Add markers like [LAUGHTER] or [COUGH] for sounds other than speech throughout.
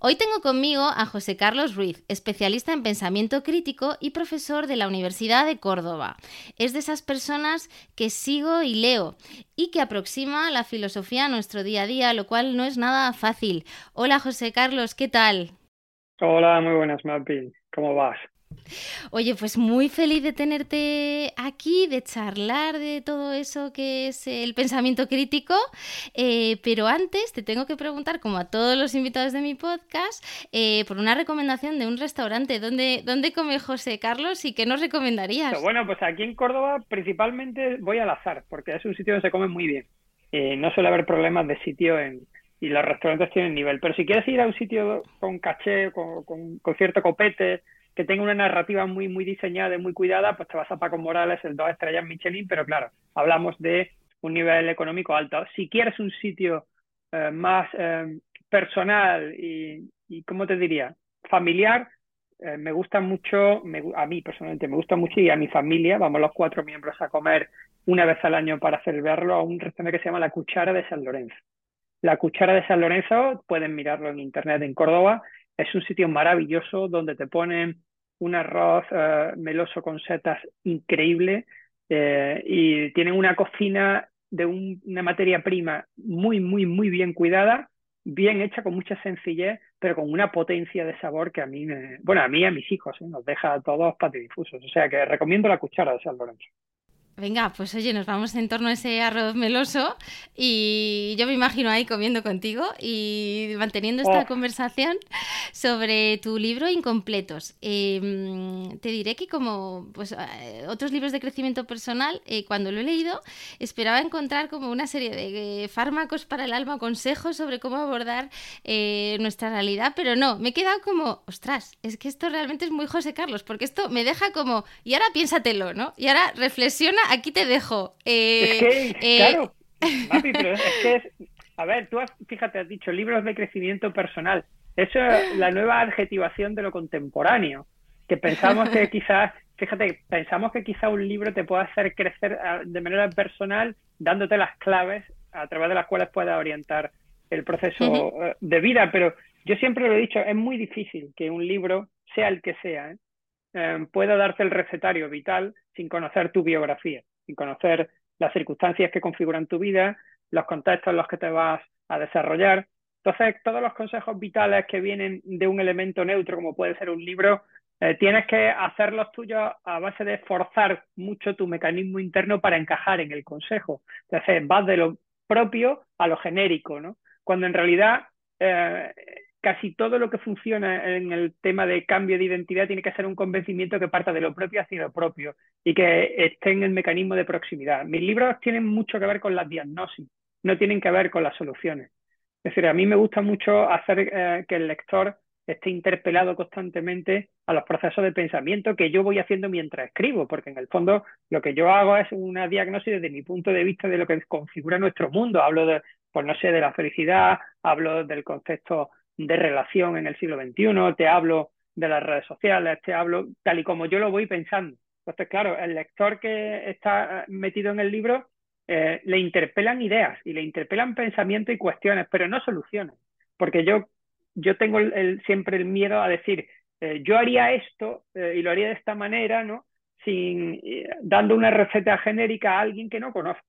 Hoy tengo conmigo a José Carlos Ruiz, especialista en pensamiento crítico y profesor de la Universidad de Córdoba. Es de esas personas que sigo y leo y que aproxima la filosofía a nuestro día a día, lo cual no es nada fácil. Hola José Carlos, ¿qué tal? Hola, muy buenas, Mapi. ¿Cómo vas? Oye, pues muy feliz de tenerte aquí, de charlar de todo eso que es el pensamiento crítico, eh, pero antes te tengo que preguntar, como a todos los invitados de mi podcast, eh, por una recomendación de un restaurante. ¿Dónde, ¿Dónde come José Carlos y qué nos recomendarías? Bueno, pues aquí en Córdoba principalmente voy al azar, porque es un sitio donde se come muy bien. Eh, no suele haber problemas de sitio en, y los restaurantes tienen nivel. Pero si quieres ir a un sitio con caché, con cierto copete, que tenga una narrativa muy, muy diseñada y muy cuidada, pues te vas a Paco Morales, el dos estrellas Michelin, pero claro, hablamos de un nivel económico alto. Si quieres un sitio eh, más eh, personal y, ¿cómo te diría? Familiar, eh, me gusta mucho, a mí personalmente me gusta mucho y a mi familia, vamos los cuatro miembros a comer una vez al año para celebrarlo a un restaurante que se llama La Cuchara de San Lorenzo. La Cuchara de San Lorenzo, pueden mirarlo en internet en Córdoba, es un sitio maravilloso donde te ponen un arroz eh, meloso con setas increíble eh, y tienen una cocina de una materia prima muy, muy, muy bien cuidada, bien hecha, con mucha sencillez, pero con una potencia de sabor que a mí, me, bueno, a mí y a mis hijos, ¿eh? nos deja a todos patidifusos. O sea que recomiendo la cuchara de San Lorenzo. Venga, pues oye, nos vamos en torno a ese arroz meloso y yo me imagino ahí comiendo contigo y manteniendo esta oh. conversación sobre tu libro Incompletos. Em, te diré que como pues, eh, otros libros de crecimiento personal, eh, cuando lo he leído, esperaba encontrar como una serie de eh, fármacos para el alma, consejos sobre cómo abordar nuestra realidad, pero no, me he quedado como, ostras, es que esto realmente es muy José Carlos, porque esto me deja como, y ahora piénsatelo, ¿no? Y ahora reflexiona aquí te dejo. es que, eh, claro, [LAUGHS] pero es que es, a ver, tú has, fíjate, has dicho libros de crecimiento personal. Eso es la nueva adjetivación de lo contemporáneo, que pensamos que [LAUGHS] quizás, fíjate, pensamos que quizá un libro te pueda hacer crecer ah, de manera personal dándote las claves a través de las cuales puedas orientar el proceso eh, de vida, pero yo siempre lo he dicho, es muy difícil que un libro, sea el que sea, ¿eh? Pueda darte el recetario vital sin conocer tu biografía, sin conocer las circunstancias que configuran tu vida, los contextos en los que te vas a desarrollar. Entonces, todos los consejos vitales que vienen de un elemento neutro, como puede ser un libro, eh, tienes que hacerlos tuyos a base de forzar mucho tu mecanismo interno para encajar en el consejo. Entonces, vas de lo propio a lo genérico, ¿no? Cuando en realidad eh, casi todo lo que funciona en el tema de cambio de identidad tiene que ser un convencimiento que parta de lo propio hacia lo propio y que esté en el mecanismo de proximidad. Mis libros tienen mucho que ver con las diagnosis, no tienen que ver con las soluciones. Es decir, a mí me gusta mucho hacer eh, que el lector esté interpelado constantemente a los procesos de pensamiento que yo voy haciendo mientras escribo, porque en el fondo lo que yo hago es una diagnosis desde mi punto de vista de lo que configura nuestro mundo. Hablo de, pues no sé, de la felicidad, hablo del concepto de relación en el siglo XXI, te hablo de las redes sociales, te hablo tal y como yo lo voy pensando. Entonces, claro, el lector que está metido en el libro eh, le interpelan ideas y le interpelan pensamientos y cuestiones, pero no soluciones. Porque yo, yo tengo siempre el miedo a decir, eh, yo haría esto eh, y lo haría de esta manera, ¿no? Sin, dando una receta genérica a alguien que no conozco.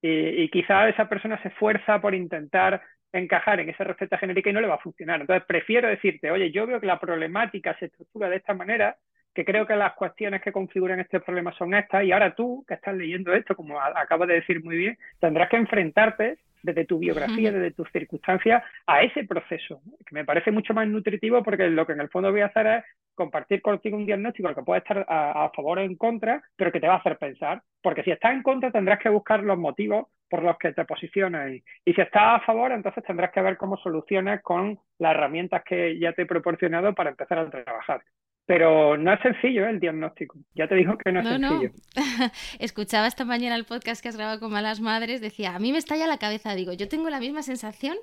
Y, y quizá esa persona se esfuerza por intentar encajar en esa receta genérica y no le va a funcionar. Entonces, prefiero decirte, oye, yo veo que la problemática se estructura de esta manera que creo que las cuestiones que configuran este problema son estas, y ahora tú, que estás leyendo esto, como acabas de decir muy bien, tendrás que enfrentarte desde tu biografía, desde tus circunstancias, a ese proceso, que me parece mucho más nutritivo porque lo que en el fondo voy a hacer es compartir contigo un diagnóstico que puede estar a, favor o en contra, pero que te va a hacer pensar, porque si estás en contra tendrás que buscar los motivos por los que te posicionas. Y, y si estás a favor, entonces tendrás que ver cómo soluciones con las herramientas que ya te he proporcionado para empezar a trabajar. Pero no es sencillo ¿eh? el diagnóstico. Ya te digo que no es sencillo. [LAUGHS] Escuchaba esta mañana el podcast que has grabado con Malas Madres. Decía, a mí me estalla la cabeza. Digo, yo tengo la misma sensación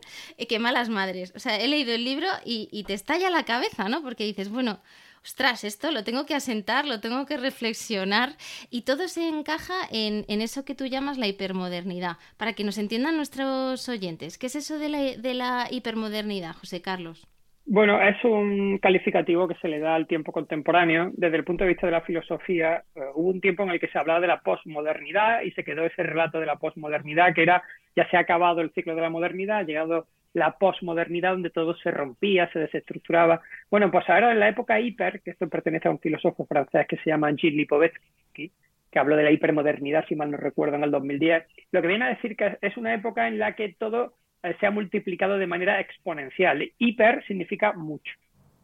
que Malas Madres. O sea, he leído el libro y, te estalla la cabeza, ¿no? Porque dices, bueno, ostras, esto lo tengo que asentar, lo tengo que reflexionar y todo se encaja en, eso que tú llamas la hipermodernidad. Para que nos entiendan nuestros oyentes, ¿qué es eso de la, de la hipermodernidad, José Carlos? Bueno, es un calificativo que se le da al tiempo contemporáneo. Desde el punto de vista de la filosofía, eh, hubo un tiempo en el que se hablaba de la posmodernidad y se quedó ese relato de la posmodernidad que era ya se ha acabado el ciclo de la modernidad, ha llegado la posmodernidad donde todo se rompía, se desestructuraba. Bueno, pues ahora en la época hiper, que esto pertenece a un filósofo francés que se llama Gilles Lipovetsky, que habló de la hipermodernidad, si mal no recuerdo, en el 2010, lo que viene a decir que es una época en la que todo se ha multiplicado de manera exponencial. Hiper significa mucho.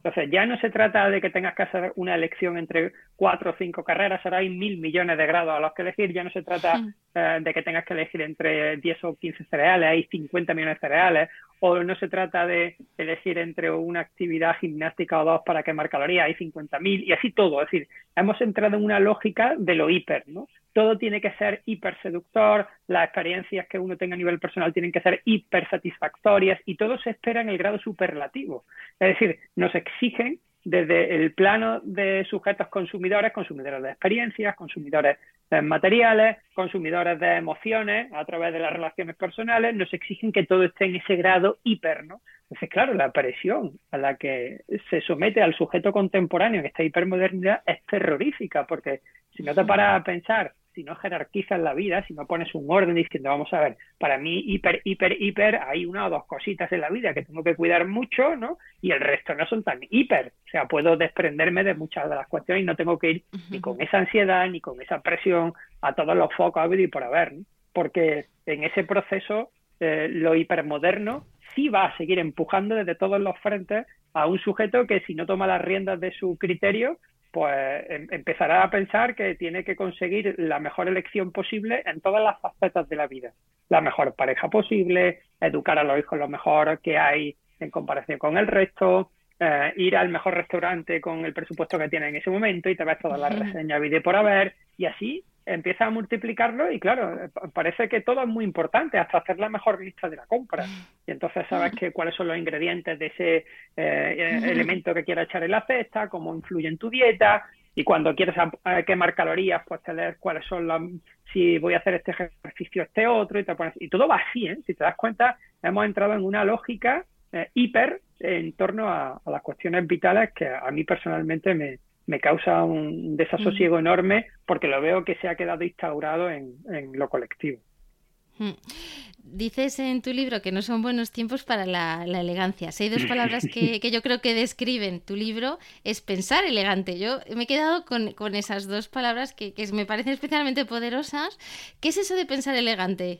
Entonces, ya no se trata de que tengas que hacer una elección entre cuatro o cinco carreras, ahora hay mil millones de grados a los que elegir, ya no se trata eh, de que tengas que elegir entre 10 o 15 cereales, hay 50 millones de cereales, o no se trata de elegir entre una actividad gimnástica o dos para quemar calorías, hay 50.000 y así todo. Es decir, hemos entrado en una lógica de lo hiper, ¿no? Todo tiene que ser hiper seductor, las experiencias que uno tenga a nivel personal tienen que ser hiper satisfactorias y todo se espera en el grado superlativo. Es decir, nos exigen desde el plano de sujetos consumidores, consumidores de experiencias, consumidores de materiales, consumidores de emociones a través de las relaciones personales, nos exigen que todo esté en ese grado hiper, ¿no? Entonces, claro, la presión a la que se somete al sujeto contemporáneo en esta hipermodernidad es terrorífica, porque si no te paras a pensar si no jerarquizas la vida, si no pones un orden diciendo, vamos a ver, para mí hiper, hiper, hiper, hay una o dos cositas en la vida que tengo que cuidar mucho, ¿no? Y el resto no son tan hiper. O sea, puedo desprenderme de muchas de las cuestiones y no tengo que ir ni con esa ansiedad, ni con esa presión a todos los focos a y por haber, ¿no? Porque en ese proceso, eh, lo hipermoderno sí va a seguir empujando desde todos los frentes a un sujeto que si no toma las riendas de su criterio, pues em, empezará a pensar que tiene que conseguir la mejor elección posible en todas las facetas de la vida. La mejor pareja posible, educar a los hijos lo mejor que hay en comparación con el resto, eh, ir al mejor restaurante con el presupuesto que tiene en ese momento y te ves todas las reseñas video por haber y así empieza a multiplicarlo y claro, parece que todo es muy importante, hasta hacer la mejor lista de la compra. [LAUGHS] Y entonces sabes que cuáles son los ingredientes de ese eh, eh, [LAUGHS] elemento que quieras echar en la cesta, cómo influye en tu dieta, y cuando quieres quemar calorías, pues te lees cuáles son las, si voy a hacer este ejercicio, este otro, y te pones, y todo va así, ¿eh? Si te das cuenta, hemos entrado en una lógica eh, hiper en torno a las cuestiones vitales que a mí personalmente me, me causa un desasosiego enorme porque lo veo que se ha quedado instaurado en, lo colectivo. Dices en tu libro que no son buenos tiempos para la, elegancia. hay dos palabras [LAUGHS] que, yo creo que describen tu libro, es pensar elegante. Yo me he quedado con, esas dos palabras que, me parecen especialmente poderosas. ¿Qué es eso de pensar elegante?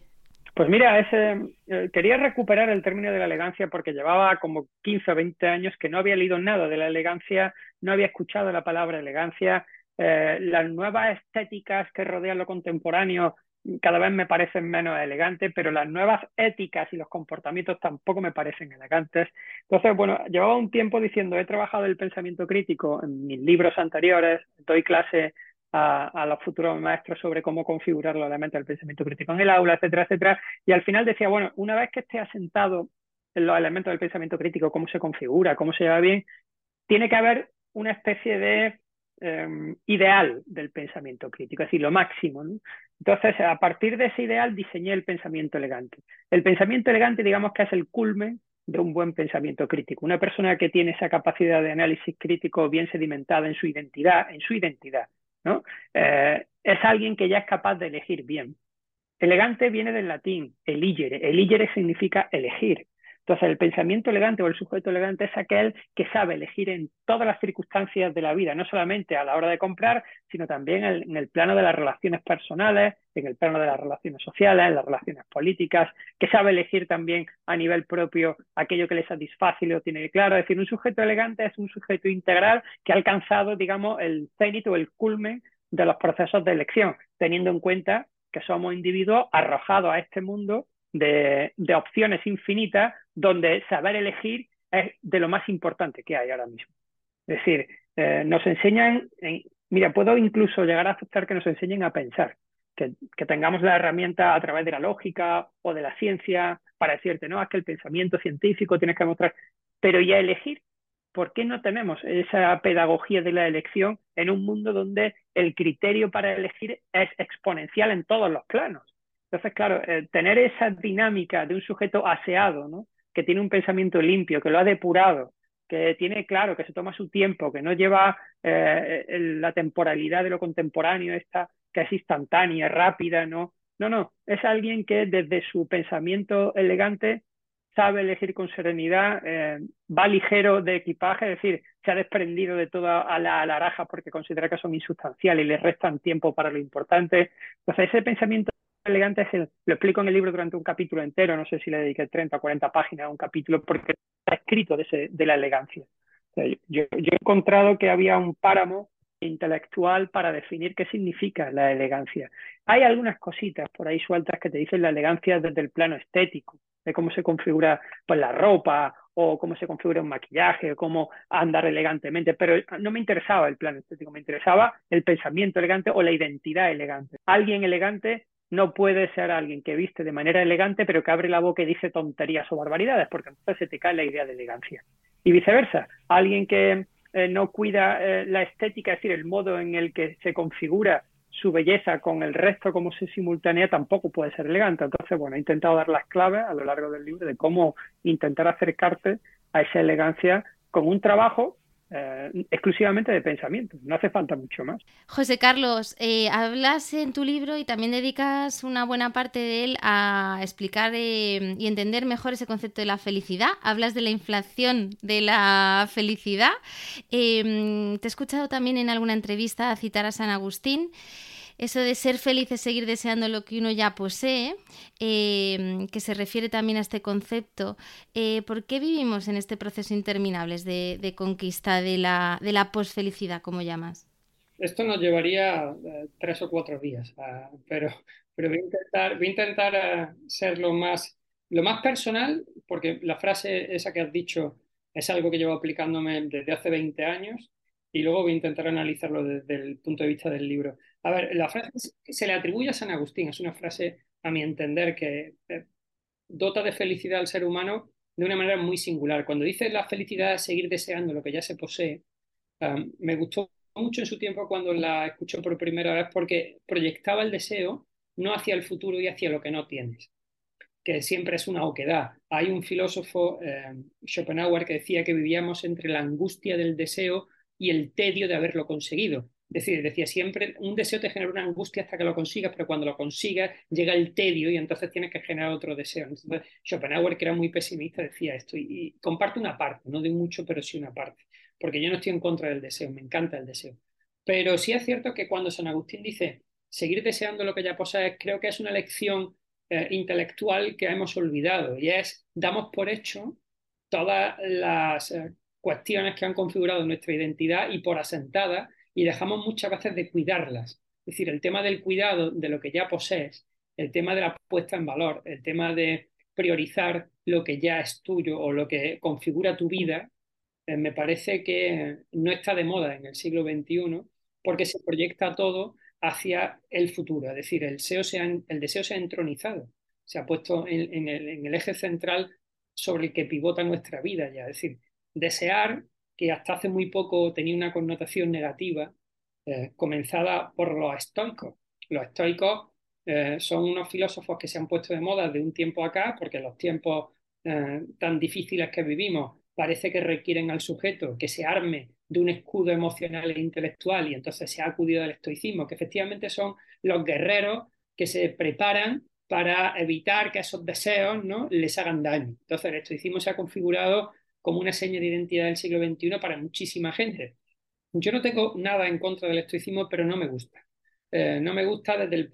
Pues mira, ese, eh, quería recuperar el término de la elegancia porque llevaba como 15 o 20 años que no había leído nada de la elegancia, no había escuchado la palabra elegancia. Eh, las nuevas estéticas que rodean lo contemporáneo cada vez me parecen menos elegantes, pero las nuevas éticas y los comportamientos tampoco me parecen elegantes. Entonces, bueno, llevaba un tiempo diciendo, he trabajado el pensamiento crítico en mis libros anteriores, doy clase a, los futuros maestros sobre cómo configurar los elementos del pensamiento crítico en el aula, etcétera, etcétera. Y al final decía, bueno, una vez que esté asentado en los elementos del pensamiento crítico, cómo se configura, cómo se lleva bien, tiene que haber una especie de em, ideal del pensamiento crítico, es decir, lo máximo. Entonces, a partir de ese ideal diseñé el pensamiento elegante. El pensamiento elegante, digamos que es el culmen de un buen pensamiento crítico. Una persona que tiene esa capacidad de análisis crítico bien sedimentada en su identidad, en su identidad, ¿no? Eh, es alguien que ya es capaz de elegir bien. Elegante viene del latín, eligere. Eligere significa elegir. Entonces, el pensamiento elegante o el sujeto elegante es aquel que sabe elegir en todas las circunstancias de la vida, no solamente a la hora de comprar, sino también en el plano de las relaciones personales, en el plano de las relaciones sociales, en las relaciones políticas, que sabe elegir también a nivel propio aquello que le satisface y lo tiene claro. Es decir, un sujeto elegante es un sujeto integral que ha alcanzado, digamos, el cenit o el culmen de los procesos de elección, teniendo en cuenta que somos individuos arrojados a este mundo de, opciones infinitas donde saber elegir es de lo más importante que hay ahora mismo. Es decir, eh, nos enseñan, mira, puedo incluso llegar a aceptar que nos enseñen a pensar, que, que, tengamos la herramienta a través de la lógica o de la ciencia para decirte, no, es que el pensamiento científico tienes que mostrar, pero ya elegir, ¿por qué no tenemos esa pedagogía de la elección en un mundo donde el criterio para elegir es exponencial en todos los planos? Entonces, claro, eh, tener esa dinámica de un sujeto aseado, ¿no? que tiene un pensamiento limpio, que lo ha depurado, que tiene claro, que se toma su tiempo, que no lleva eh, la temporalidad de lo contemporáneo, esta que es instantánea, rápida, ¿no? No, no, es alguien que desde su pensamiento elegante sabe elegir con serenidad, eh, va ligero de equipaje, es decir, se ha desprendido de toda la alaraja porque considera que son insustanciales y le restan tiempo para lo importante. Entonces, ese pensamiento elegante es lo explico en el libro durante un capítulo entero, no sé si le dediqué 30 o 40 páginas a un capítulo porque está escrito de, ese, de la elegancia. yo, yo, he encontrado que había un páramo intelectual para definir qué significa la elegancia. Hay algunas cositas por ahí sueltas que te dicen la elegancia desde el plano estético, de cómo se configura pues, la ropa o cómo se configura un maquillaje o cómo andar elegantemente, pero no me interesaba el plano estético, me interesaba el pensamiento elegante o la identidad elegante. Alguien elegante no puede ser alguien que viste de manera elegante pero que abre la boca y dice tonterías o barbaridades, porque entonces se te cae la idea de elegancia. Y viceversa, alguien que eh, no cuida eh, la estética, es decir, el modo en el que se configura su belleza con el resto, como se simultánea, tampoco puede ser elegante. Entonces, bueno, he intentado dar las claves a lo largo del libro de cómo intentar acercarte a esa elegancia con un trabajo eh, exclusivamente de pensamiento, no hace falta mucho más. José Carlos, eh, hablas en tu libro y también dedicas una buena parte de él a explicar eh, y entender mejor ese concepto de la felicidad. Hablas de la inflación de la felicidad. Em, te he escuchado también en alguna entrevista citar a San Agustín eso de ser feliz es seguir deseando lo que uno ya posee, em, que se refiere también a este concepto. Eh, ¿Por qué vivimos en este proceso interminable de, conquista de la, de la posfelicidad, como llamas? Esto nos llevaría eh, tres o cuatro días, ah, pero, pero voy a intentar, voy a intentar eh, ser lo más, lo más personal, porque la frase esa que has dicho es algo que llevo aplicándome desde hace 20 años y luego voy a intentar analizarlo desde el punto de vista del libro. A ver, la frase se le atribuye a San Agustín, es una frase, a mi entender, que eh, dota de felicidad al ser humano de una manera muy singular. Cuando dice la felicidad es seguir deseando lo que ya se posee, me gustó mucho en su tiempo cuando la escuchó por primera vez porque proyectaba el deseo no hacia el futuro y hacia lo que no tienes, que siempre es una oquedad. Hay un filósofo, eh, Schopenhauer, que decía que vivíamos entre la angustia del deseo y el tedio de haberlo conseguido. Decir, decía siempre, un deseo te genera una angustia hasta que lo consigas, pero cuando lo consigas llega el tedio y entonces tienes que generar otro deseo. Schopenhauer, que era muy pesimista, decía esto y, y comparte una parte, no de mucho, pero sí una parte, porque yo no estoy en contra del deseo, me encanta el deseo. Pero sí es cierto que cuando San Agustín dice seguir deseando lo que ya posees, creo que es una lección eh, intelectual que hemos olvidado y es damos por hecho todas las eh, cuestiones que han configurado nuestra identidad y por asentada y dejamos muchas veces de cuidarlas. Es decir, el tema del cuidado de lo que ya posees, el tema de la puesta en valor, el tema de priorizar lo que ya es tuyo o lo que configura tu vida, eh, me parece que no está de moda en el siglo XXI porque se proyecta todo hacia el futuro. Es decir, el deseo se ha, entronizado, se ha puesto en, el, en el eje central sobre el que pivota nuestra vida ya. Es decir, desear, que hasta hace muy poco tenía una connotación negativa, eh, comenzada por los estoicos. Los estoicos eh, son unos filósofos que se han puesto de moda de un tiempo acá, porque los tiempos eh, tan difíciles que vivimos parece que requieren al sujeto que se arme de un escudo emocional e intelectual y entonces se ha acudido al estoicismo, que efectivamente son los guerreros que se preparan para evitar que esos deseos ¿no? les hagan daño. Entonces, el estoicismo se ha configurado como una seña de identidad del siglo XXI para muchísima gente. Yo no tengo nada en contra del estoicismo, pero no me gusta. Eh, no me gusta desde el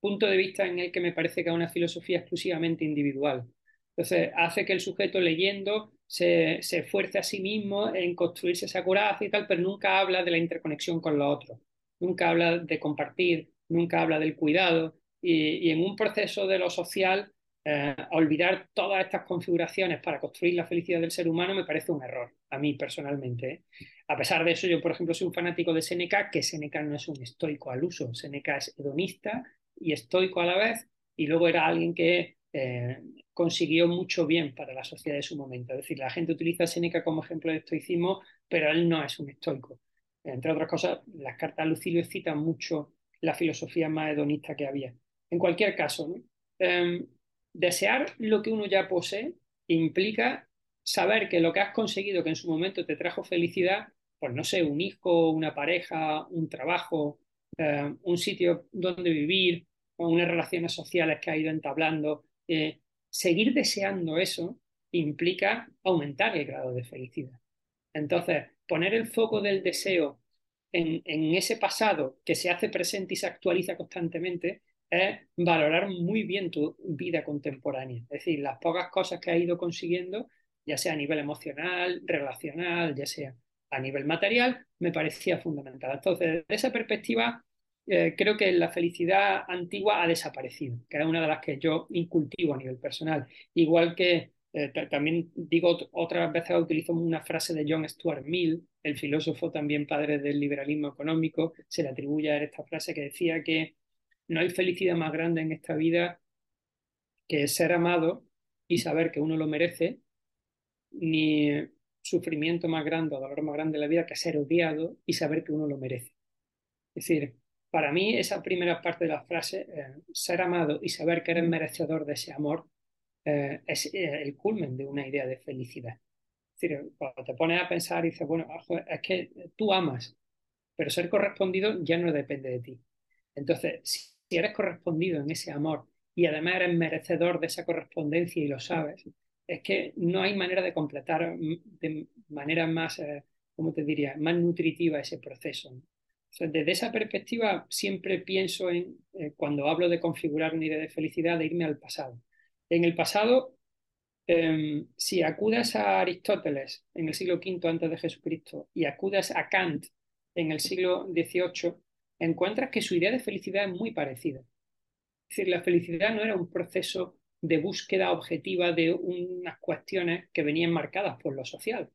punto de vista en el que me parece que es una filosofía exclusivamente individual. Entonces, hace que el sujeto leyendo se, se esfuerce a sí mismo en construirse esa coraza y tal, pero nunca habla de la interconexión con los otros, nunca habla de compartir, nunca habla del cuidado, y, en un proceso de lo social, eh, olvidar todas estas configuraciones para construir la felicidad del ser humano me parece un error, a mí personalmente. ¿eh? A pesar de eso, yo, por ejemplo, soy un fanático de Seneca, que Seneca no es un estoico al uso, Seneca es hedonista y estoico a la vez, y luego era alguien que eh, consiguió mucho bien para la sociedad de su momento. Es decir, la gente utiliza a Seneca como ejemplo de estoicismo, pero él no es un estoico. Entre otras cosas, las cartas a Lucilio citan mucho la filosofía más hedonista que había. En cualquier caso, em, desear lo que uno ya posee implica saber que lo que has conseguido, que en su momento te trajo felicidad, pues no sé, un hijo, una pareja, un trabajo, em, un sitio donde vivir, o unas relaciones sociales que ha ido entablando, eh, seguir deseando eso implica aumentar el grado de felicidad. Entonces, poner el foco del deseo en, ese pasado que se hace presente y se actualiza constantemente es valorar muy bien tu vida contemporánea. Es decir, las pocas cosas que has ido consiguiendo, ya sea a nivel emocional, relacional, ya sea a nivel material, me parecía fundamental. Entonces, desde esa perspectiva, eh, creo que la felicidad antigua ha desaparecido, que es una de las que yo incultivo a nivel personal. Igual que eh, también digo otras veces utilizo una frase de John Stuart Mill, el filósofo también padre del liberalismo económico, se le atribuye a esta frase que decía que no hay felicidad más grande en esta vida que ser amado y saber que uno lo merece, ni sufrimiento más grande o dolor más grande en la vida que ser odiado y saber que uno lo merece. Es decir, para mí esa primera parte de la frase, eh, ser amado y saber que eres merecedor de ese amor, eh, es eh, el culmen de una idea de felicidad. Es decir, cuando te pones a pensar y dices, bueno, es que tú amas, pero ser correspondido ya no depende de ti. Entonces, si si eres correspondido en ese amor y además eres merecedor de esa correspondencia y lo sabes, es que no hay manera de completar de manera más, eh, ¿cómo te diría?, más nutritiva ese proceso. desde esa perspectiva siempre pienso en, eh, cuando hablo de configurar una idea de felicidad, de irme al pasado. En el pasado, em, si acudes a Aristóteles en el siglo V antes de Jesucristo y acudes a Kant en el siglo XVIII, encuentras que su idea de felicidad es muy parecida. Es decir, la felicidad no era un proceso de búsqueda objetiva de unas cuestiones que venían marcadas por lo social.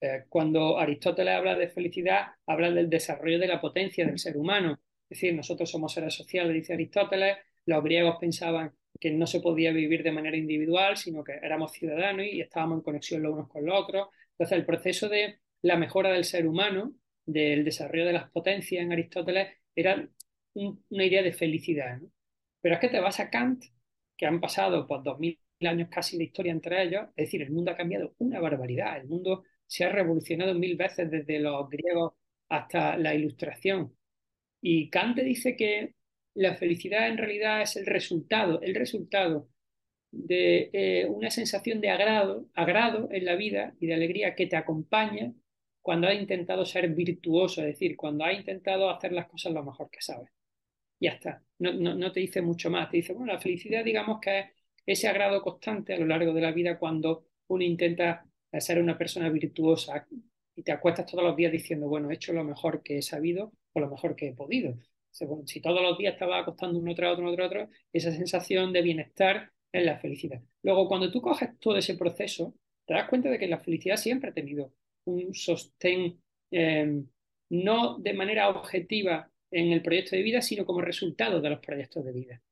Eh, cuando Aristóteles habla de felicidad, habla del desarrollo de la potencia del ser humano. Es decir, nosotros somos seres sociales, dice Aristóteles, los griegos pensaban que no se podía vivir de manera individual, sino que éramos ciudadanos y estábamos en conexión los unos con los otros. Entonces, el proceso de la mejora del ser humano, del desarrollo de las potencias en Aristóteles, era una idea de felicidad. Pero es que te vas a Kant, que han pasado pues, dos mil años casi de historia entre ellos, es decir, el mundo ha cambiado una barbaridad, el mundo se ha revolucionado mil veces desde los griegos hasta la ilustración. Y Kant dice que la felicidad en realidad es el resultado, el resultado de eh, una sensación de agrado, agrado en la vida y de alegría que te acompaña cuando has intentado ser virtuoso, es decir, cuando has intentado hacer las cosas lo mejor que sabes. Ya está, no, no, te dice mucho más, te dice, bueno, la felicidad digamos que es ese agrado constante a lo largo de la vida cuando uno intenta ser una persona virtuosa y te acuestas todos los días diciendo, bueno, he hecho lo mejor que he sabido o lo mejor que he podido. Si todos los días estaba acostando uno tras otro, uno tras otro, esa sensación de bienestar es la felicidad. Luego, cuando tú coges todo ese proceso, te das cuenta de que la felicidad siempre ha tenido un sostén em, no de manera objetiva en el proyecto de vida, sino como resultado de los proyectos de vida.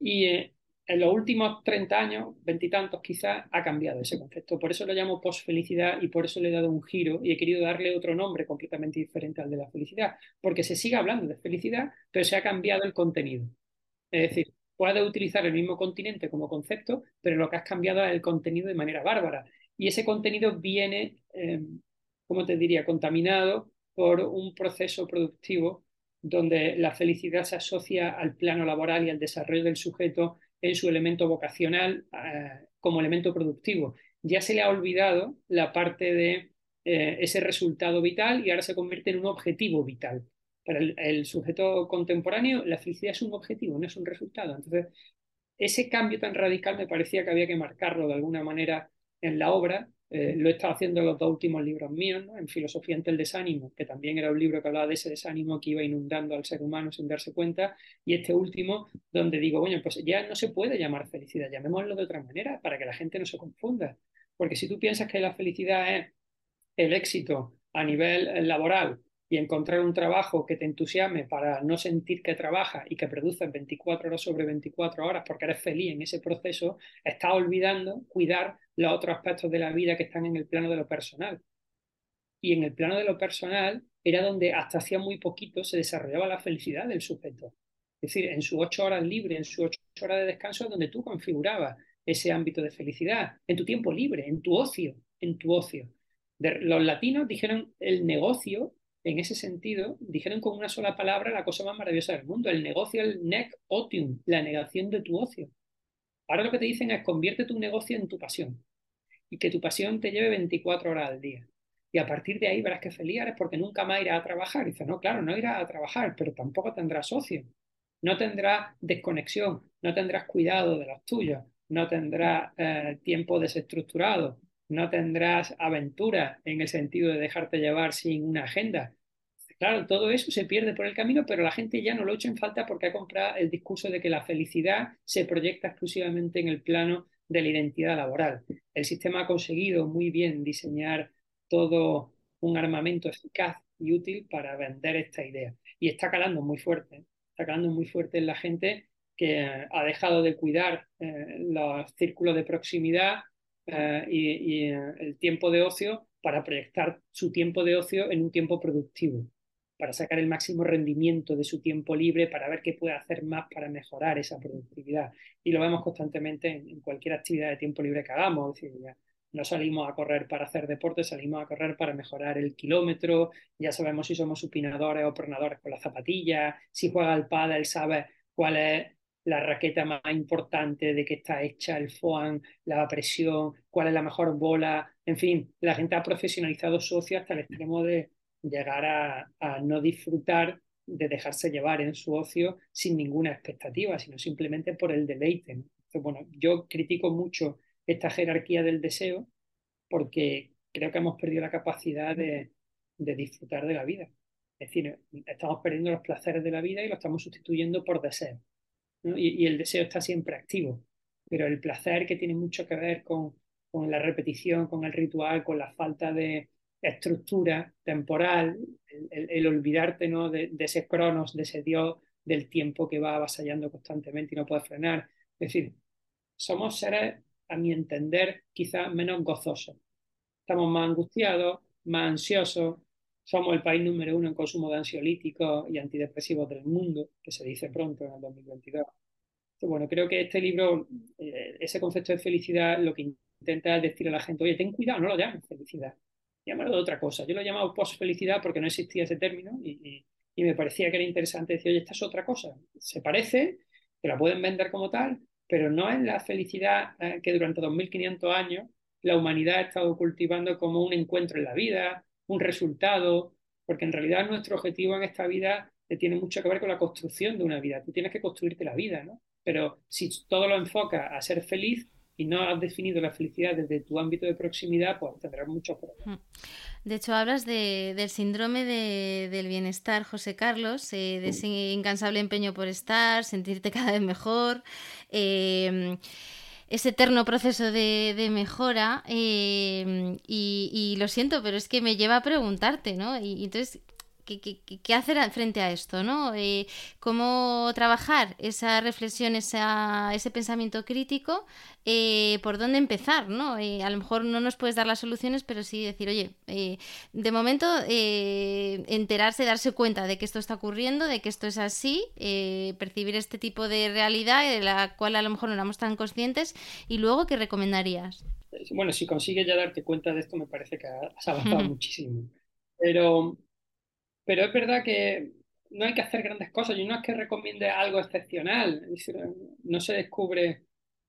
Y eh, en los últimos 30 años, veintitantos quizás, ha cambiado ese concepto. Por eso lo llamo posfelicidad y por eso le he dado un giro y he querido darle otro nombre completamente diferente al de la felicidad, porque se sigue hablando de felicidad, pero se ha cambiado el contenido. Es decir, puedes utilizar el mismo continente como concepto, pero lo que has cambiado es el contenido de manera bárbara. Y ese contenido viene, eh, como te diría?, contaminado por un proceso productivo donde la felicidad se asocia al plano laboral y al desarrollo del sujeto en su elemento vocacional eh, como elemento productivo. Ya se le ha olvidado la parte de eh, ese resultado vital y ahora se convierte en un objetivo vital. Para el, sujeto contemporáneo, la felicidad es un objetivo, no es un resultado. Entonces, ese cambio tan radical me parecía que había que marcarlo de alguna manera en la obra. Eh, lo he estado haciendo en los dos últimos libros míos, en Filosofía ante el desánimo, que también era un libro que hablaba de ese desánimo que iba inundando al ser humano sin darse cuenta, y este último, donde digo, bueno, pues ya no se puede llamar felicidad, llamémoslo de otra manera para que la gente no se confunda. Porque si tú piensas que la felicidad es el éxito a nivel laboral y encontrar un trabajo que te entusiasme para no sentir que trabajas y que produces 24 horas sobre 24 horas porque eres feliz en ese proceso, estás olvidando cuidar los otros aspectos de la vida que están en el plano de lo personal. Y en el plano de lo personal era donde hasta hacía muy poquito se desarrollaba la felicidad del sujeto. Es decir, en sus ocho horas libres, en sus ocho horas de descanso, donde tú configurabas ese ámbito de felicidad, en tu tiempo libre, en tu ocio, en tu ocio los latinos dijeron el negocio, en ese sentido, dijeron con una sola palabra la cosa más maravillosa del mundo, el negocio, el nec otium, la negación de tu ocio. Ahora lo que te dicen es convierte tu negocio en tu pasión y que tu pasión te lleve 24 horas al día. Y a partir de ahí verás que feliz eres porque nunca más irás a trabajar. Y dice, no, claro, no irás a trabajar, pero tampoco tendrás ocio. No tendrás desconexión, no tendrás cuidado de los tuyos, no tendrás eh, tiempo desestructurado, no tendrás aventura en el sentido de dejarte llevar sin una agenda. Claro, todo eso se pierde por el camino, pero la gente ya no lo echa en falta porque ha comprado el discurso de que la felicidad se proyecta exclusivamente en el plano de la identidad laboral. El sistema ha conseguido muy bien diseñar todo un armamento eficaz y útil para vender esta idea. Y está calando muy fuerte, está calando muy fuerte en la gente que ha dejado de cuidar eh, los círculos de proximidad eh, y, eh, el tiempo de ocio para proyectar su tiempo de ocio en un tiempo productivo, para sacar el máximo rendimiento de su tiempo libre, para ver qué puede hacer más para mejorar esa productividad. Y lo vemos constantemente en, cualquier actividad de tiempo libre que hagamos. decir, ya no salimos a correr para hacer deporte, salimos a correr para mejorar el kilómetro, ya sabemos si somos supinadores o pronadores con la zapatilla, si juega al pádel, sabe cuál es la raqueta más importante, de qué está hecha el foam, la presión, cuál es la mejor bola, en fin, la gente ha profesionalizado su ocio hasta el extremo de llegar a, no disfrutar de dejarse llevar en su ocio sin ninguna expectativa, sino simplemente por el deleite. bueno, yo critico mucho esta jerarquía del deseo porque creo que hemos perdido la capacidad de, de disfrutar de la vida. Es decir, estamos perdiendo los placeres de la vida y lo estamos sustituyendo por y, el deseo está siempre activo, pero el placer que tiene mucho que ver con, con la repetición, con el ritual, con la falta de estructura temporal, el, olvidarte ¿no? de, ese cronos, de ese dios del tiempo que va avasallando constantemente y no puede frenar. Es decir, somos seres, a mi entender, quizás menos gozosos. Estamos más angustiados, más ansiosos, somos el país número uno en consumo de ansiolíticos y antidepresivos del mundo, que se dice pronto en el 2022. bueno, creo que este libro, eh, ese concepto de felicidad, lo que intenta es decir a la gente, oye, ten cuidado, no lo llames felicidad, llámalo de otra cosa. Yo lo he llamado post-felicidad porque no existía ese término y, me parecía que era interesante decir, oye, esta es otra cosa. Se parece, te la pueden vender como tal, pero no es la felicidad eh, que durante 2500 años la humanidad ha estado cultivando como un encuentro en la vida, un resultado, porque en realidad nuestro objetivo en esta vida tiene mucho que ver con la construcción de una vida. Tú tienes que construirte la vida, ¿no? Pero si todo lo enfocas a ser feliz y no has definido la felicidad desde tu ámbito de proximidad, pues tendrás muchos problemas. De hecho, hablas del síndrome del bienestar, José Carlos, eh, de ese incansable empeño por estar, sentirte cada vez mejor. Eh, ese eterno proceso de, mejora eh, y, lo siento, pero es que me lleva a preguntarte, ¿no? y entonces, ¿Qué, hacer frente a esto? ¿no? Eh, ¿Cómo trabajar esa reflexión, ese pensamiento crítico? Eh, ¿Por dónde empezar? ¿no? Eh, a lo mejor no nos puedes dar las soluciones, pero sí decir, oye, de momento enterarse, darse cuenta de que esto está ocurriendo, de que esto es así, percibir este tipo de realidad de la cual a lo mejor no éramos tan conscientes y luego, ¿qué recomendarías? Bueno, si consigues ya darte cuenta de esto, me parece que has avanzado muchísimo. Pero pero es verdad que no hay que hacer grandes cosas. Yo no es que recomiende algo excepcional. no se descubre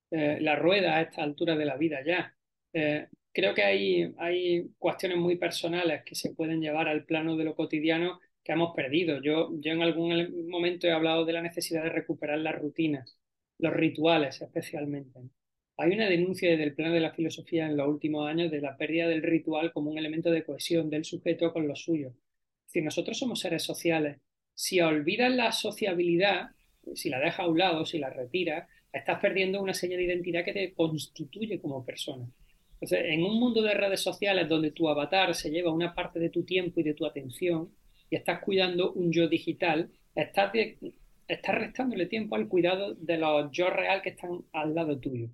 eh, la rueda a esta altura de la vida ya. Eh, creo que hay, hay cuestiones muy personales que se pueden llevar al plano de lo cotidiano que hemos perdido. Yo, yo en algún momento he hablado de la necesidad de recuperar las rutinas, los rituales especialmente. Hay una denuncia desde el plano de la filosofía en los últimos años de la pérdida del ritual como un elemento de cohesión del sujeto con los suyos. Si nosotros somos seres sociales, si olvidas la sociabilidad, si la dejas a un lado, si la retiras, estás perdiendo una señal de identidad que te constituye como persona. Entonces, en un mundo de redes sociales donde tu avatar se lleva una parte de tu tiempo y de tu atención y estás cuidando un yo digital, estás, estás restándole tiempo al cuidado de los yo real que están al lado tuyo.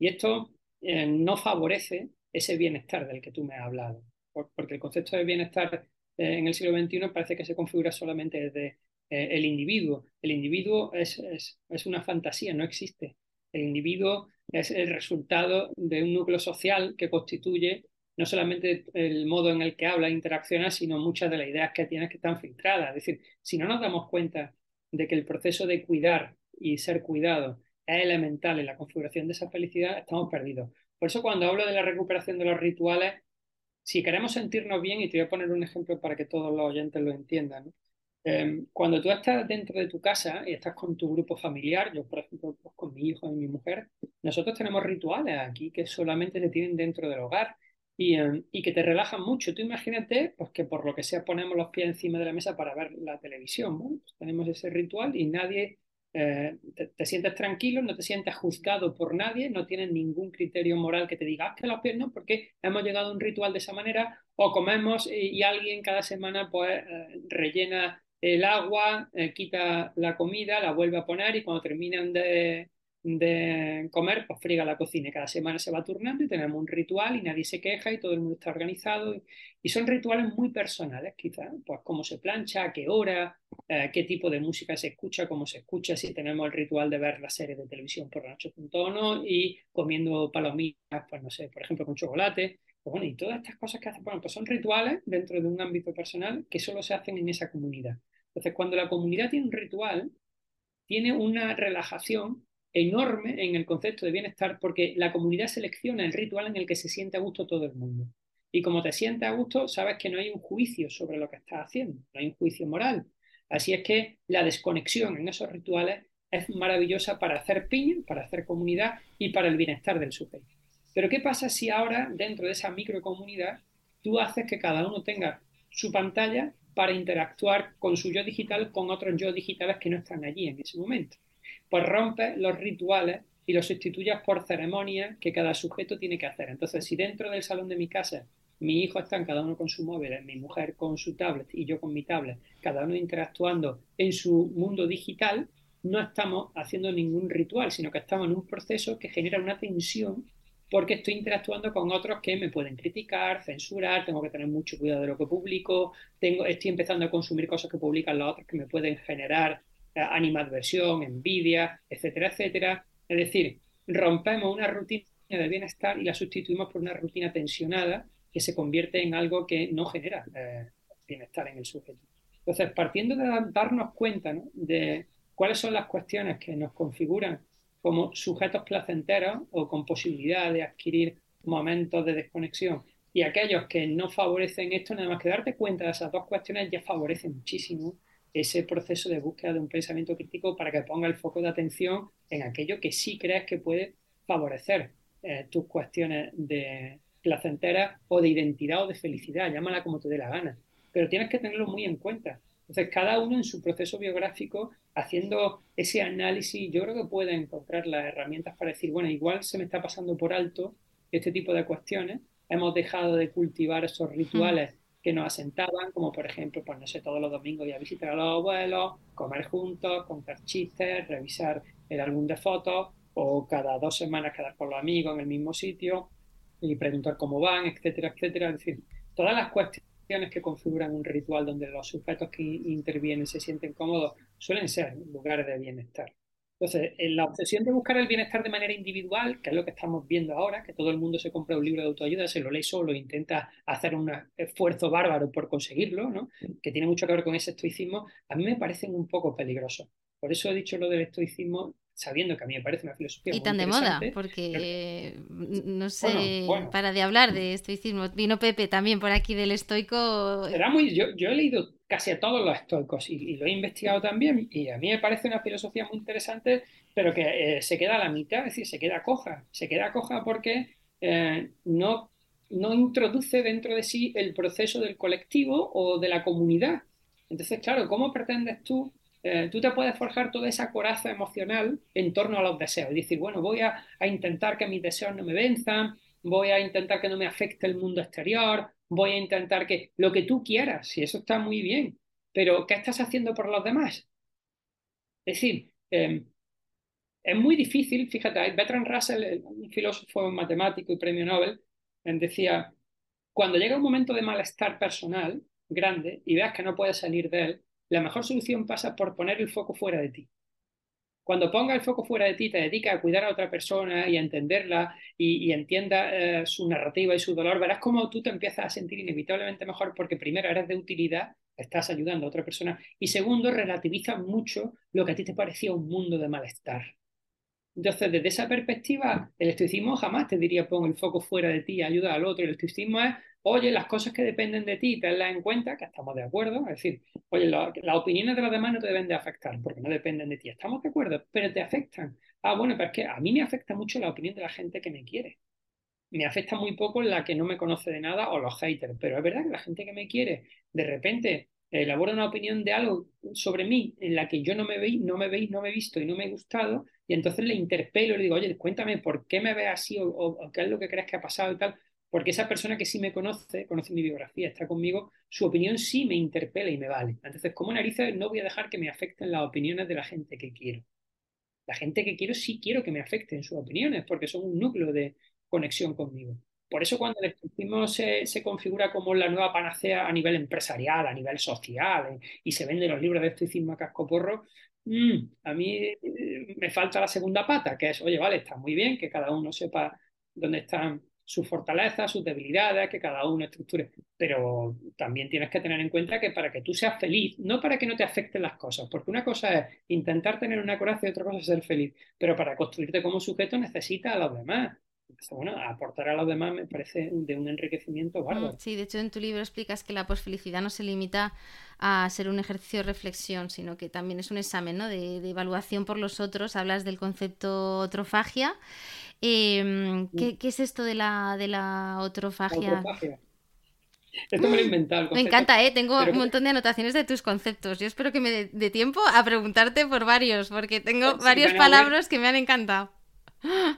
Y esto eh, no favorece ese bienestar del que tú me has hablado, porque el concepto de bienestar eh, en el siglo XXI parece que se configura solamente desde eh, el individuo. El individuo es, es, una fantasía, no existe. El individuo es el resultado de un núcleo social que constituye no solamente el modo en el que habla e interacciona, sino muchas de las ideas que tienes que están filtradas. Es decir, si no nos damos cuenta de que el proceso de cuidar y ser cuidado es elemental en la configuración de esa felicidad, estamos perdidos. Por eso cuando hablo de la recuperación de los rituales, si queremos sentirnos bien, y te voy a poner un ejemplo para que todos los oyentes lo entiendan, em, cuando tú estás dentro de tu casa y estás con tu grupo familiar, yo por ejemplo pues, con mi hijo y mi mujer, nosotros tenemos rituales aquí que solamente se tienen dentro del hogar y, em, y, que te relajan mucho. Tú imagínate pues, que por lo que sea ponemos los pies encima de la mesa para ver la televisión. Pues tenemos ese ritual y nadie eh, te, sientes tranquilo, no te sientes juzgado por nadie, no tienes ningún criterio moral que te diga que los pies no, porque hemos llegado a un ritual de esa manera, o comemos y, alguien cada semana pues eh, rellena el agua, eh, quita la comida, la vuelve a poner y cuando terminan de, de comer, pues friga la cocina. Y cada semana se va turnando y tenemos un ritual y nadie se queja y todo el mundo está organizado. Y son rituales muy personales, quizás, pues cómo se plancha, a qué hora, eh, qué tipo de música se escucha, cómo se escucha, si tenemos el ritual de ver la serie de televisión por la noche o no, y comiendo palomitas, pues no sé, por ejemplo, con chocolate. Pues bueno, y todas estas cosas que hacen, bueno, pues son rituales dentro de un ámbito personal que solo se hacen en esa comunidad. Entonces, cuando la comunidad tiene un ritual, tiene una relajación enorme en el concepto de bienestar porque la comunidad selecciona el ritual en el que se siente a gusto todo el mundo. Y como te sientes a gusto, sabes que no hay un juicio sobre lo que estás haciendo, no hay un juicio moral. Así es que la desconexión en esos rituales es maravillosa para hacer piña, para hacer comunidad y para el bienestar del sujeto. Pero ¿qué pasa si ahora, dentro de esa microcomunidad, tú haces que cada uno tenga su pantalla para interactuar con su yo digital con otros yo digitales que no están allí en ese momento? Pues rompes los rituales y los sustituyas por ceremonias que cada sujeto tiene que hacer. Entonces, si dentro del salón de mi casa mi hijo está cada uno con su móvil, mi mujer con su tablet y yo con mi tablet, cada uno interactuando en su mundo digital, no estamos haciendo ningún ritual, sino que estamos en un proceso que genera una tensión porque estoy interactuando con otros que me pueden criticar, censurar, tengo que tener mucho cuidado de lo que publico, tengo, estoy empezando a consumir cosas que publican los otros que me pueden generar animadversión, envidia, etcétera, etcétera. Es decir, rompemos una rutina de bienestar y la sustituimos por una rutina tensionada que se convierte en algo que no genera eh, bienestar en el sujeto. Entonces, partiendo de darnos cuenta de cuáles son las cuestiones que nos configuran como sujetos placenteros o con posibilidad de adquirir momentos de desconexión y aquellos que no favorecen esto, nada más que darte cuenta de esas dos cuestiones ya favorece muchísimo ese proceso de búsqueda de un pensamiento crítico para que ponga el foco de atención en aquello que sí crees que puede favorecer eh, tus cuestiones de placentera o de identidad o de felicidad, llámala como te dé la gana. Pero tienes que tenerlo muy en cuenta. Entonces, cada uno en su proceso biográfico, haciendo ese análisis, yo creo que puede encontrar las herramientas para decir, bueno, igual se me está pasando por alto este tipo de cuestiones, hemos dejado de cultivar esos rituales que nos asentaban, como por ejemplo, pues no sé, todos los domingos ir a visitar a los abuelos, comer juntos, contar chistes, revisar el álbum de fotos, o cada dos semanas quedar con los amigos en el mismo sitio y preguntar cómo van, etcétera, etcétera. Es decir, todas las cuestiones que configuran un ritual donde los sujetos que intervienen se sienten cómodos suelen ser lugares de bienestar. Entonces, en la obsesión de buscar el bienestar de manera individual, que es lo que estamos viendo ahora, que todo el mundo se compra un libro de autoayuda, se lo lee solo e intenta hacer un esfuerzo bárbaro por conseguirlo, ¿no? que tiene mucho que ver con ese estoicismo, a mí me parecen un poco peligrosos. Por eso he dicho lo del estoicismo, sabiendo que a mí me parece una filosofía. Y tan de moda, porque no sé, para de hablar de estoicismo. Vino Pepe también por aquí del estoico. Era muy, yo, yo he leído casi a todos los estoicos y, lo he investigado también y a mí me parece una filosofía muy interesante, pero que eh, se queda a la mitad, es decir, se queda coja, se queda coja porque eh, no, no introduce dentro de sí el proceso del colectivo o de la comunidad. Entonces, claro, ¿cómo pretendes tú? Eh, tú te puedes forjar toda esa coraza emocional en torno a los deseos y decir, bueno, voy a, a intentar que mis deseos no me venzan, voy a intentar que no me afecte el mundo exterior, voy a intentar que lo que tú quieras, si eso está muy bien, pero ¿qué estás haciendo por los demás? Es decir, em, es muy difícil, fíjate, Bertrand Russell, un filósofo matemático y premio Nobel, decía, cuando llega un momento de malestar personal grande y veas que no puedes salir de él, la mejor solución pasa por poner el foco fuera de ti. Cuando ponga el foco fuera de ti, te dedica a cuidar a otra persona y a entenderla y, entienda eh, su narrativa y su dolor, verás cómo tú te empiezas a sentir inevitablemente mejor porque primero eres de utilidad, estás ayudando a otra persona y segundo, relativiza mucho lo que a ti te parecía un mundo de malestar. Entonces, desde esa perspectiva, el estoicismo jamás te diría pon el foco fuera de ti, ayuda al otro. El estoicismo es oye, las cosas que dependen de ti, tenlas en cuenta, que estamos de acuerdo, es decir, oye, las opiniones de los demás no te deben de afectar porque no dependen de ti, estamos de acuerdo, pero te afectan. Ah, bueno, pero es que a mí me afecta mucho la opinión de la gente que me quiere. Me afecta muy poco la que no me conoce de nada o los haters, pero es verdad que la gente que me quiere, de repente elabora una opinión de algo sobre mí en la que yo no me veis, no me veis, no me he visto y no me he gustado, y entonces le interpelo y le digo, oye, cuéntame por qué me ves así o qué es lo que crees que ha pasado y tal porque esa persona que sí me conoce, conoce mi biografía, está conmigo, su opinión sí me interpela y me vale. Entonces, como narices, no voy a dejar que me afecten las opiniones de la gente que quiero. La gente que quiero sí quiero que me afecten sus opiniones, porque son un núcleo de conexión conmigo. Por eso cuando el estoicismo se, configura como la nueva panacea a nivel empresarial, a nivel social, eh, y se venden los libros de estoicismo a cascoporro, mmm, a mí eh, me falta la segunda pata, que es, oye, vale, está muy bien que cada uno sepa dónde están sus fortalezas, sus debilidades, que cada uno estructure. Pero también tienes que tener en cuenta que para que tú seas feliz, no para que no te afecten las cosas, porque una cosa es intentar tener una coraza y otra cosa es ser feliz, pero para construirte como sujeto necesitas a los demás. Entonces, bueno, aportar a los demás me parece de un enriquecimiento bárbaro. Sí, de hecho en tu libro explicas que la posfelicidad no se limita a ser un ejercicio de reflexión, sino que también es un examen ¿no? de, de evaluación por los otros. Hablas del concepto otrofagia Em, ¿qué, es esto de la, de la otrofagia? Esto me lo he inventado. me encanta, ¿eh? Tengo un montón de anotaciones de tus conceptos. Yo espero que me dé tiempo a preguntarte por varios, porque tengo varias palabras que me han encantado.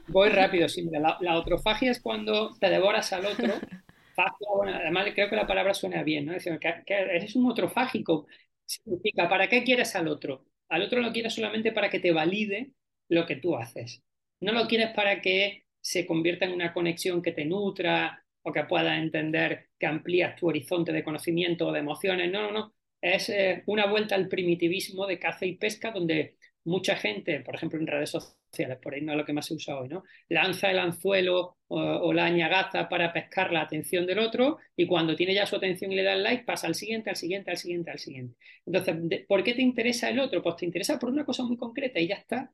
Voy rápido, [LAUGHS] sí. la, la, otrofagia es cuando te devoras al otro. [LAUGHS] además, creo que la palabra suena bien, ¿no? Es decir, que, que eres un otrofágico. Significa, ¿para qué quieres al otro? Al otro lo quieres solamente para que te valide lo que tú haces. No lo quieres para que se convierta en una conexión que te nutra o que puedas entender que amplías tu horizonte de conocimiento o de emociones. No, no, no. Es eh, una vuelta al primitivismo de caza y pesca donde mucha gente, por ejemplo en redes sociales, por ahí no es lo que más se usa hoy, ¿no? Lanza el anzuelo o, la añagaza para pescar la atención del otro y cuando tiene ya su atención y le da el like pasa al siguiente, al siguiente, al siguiente, al siguiente. Entonces, ¿por qué te interesa el otro? Pues te interesa por una cosa muy concreta y ya está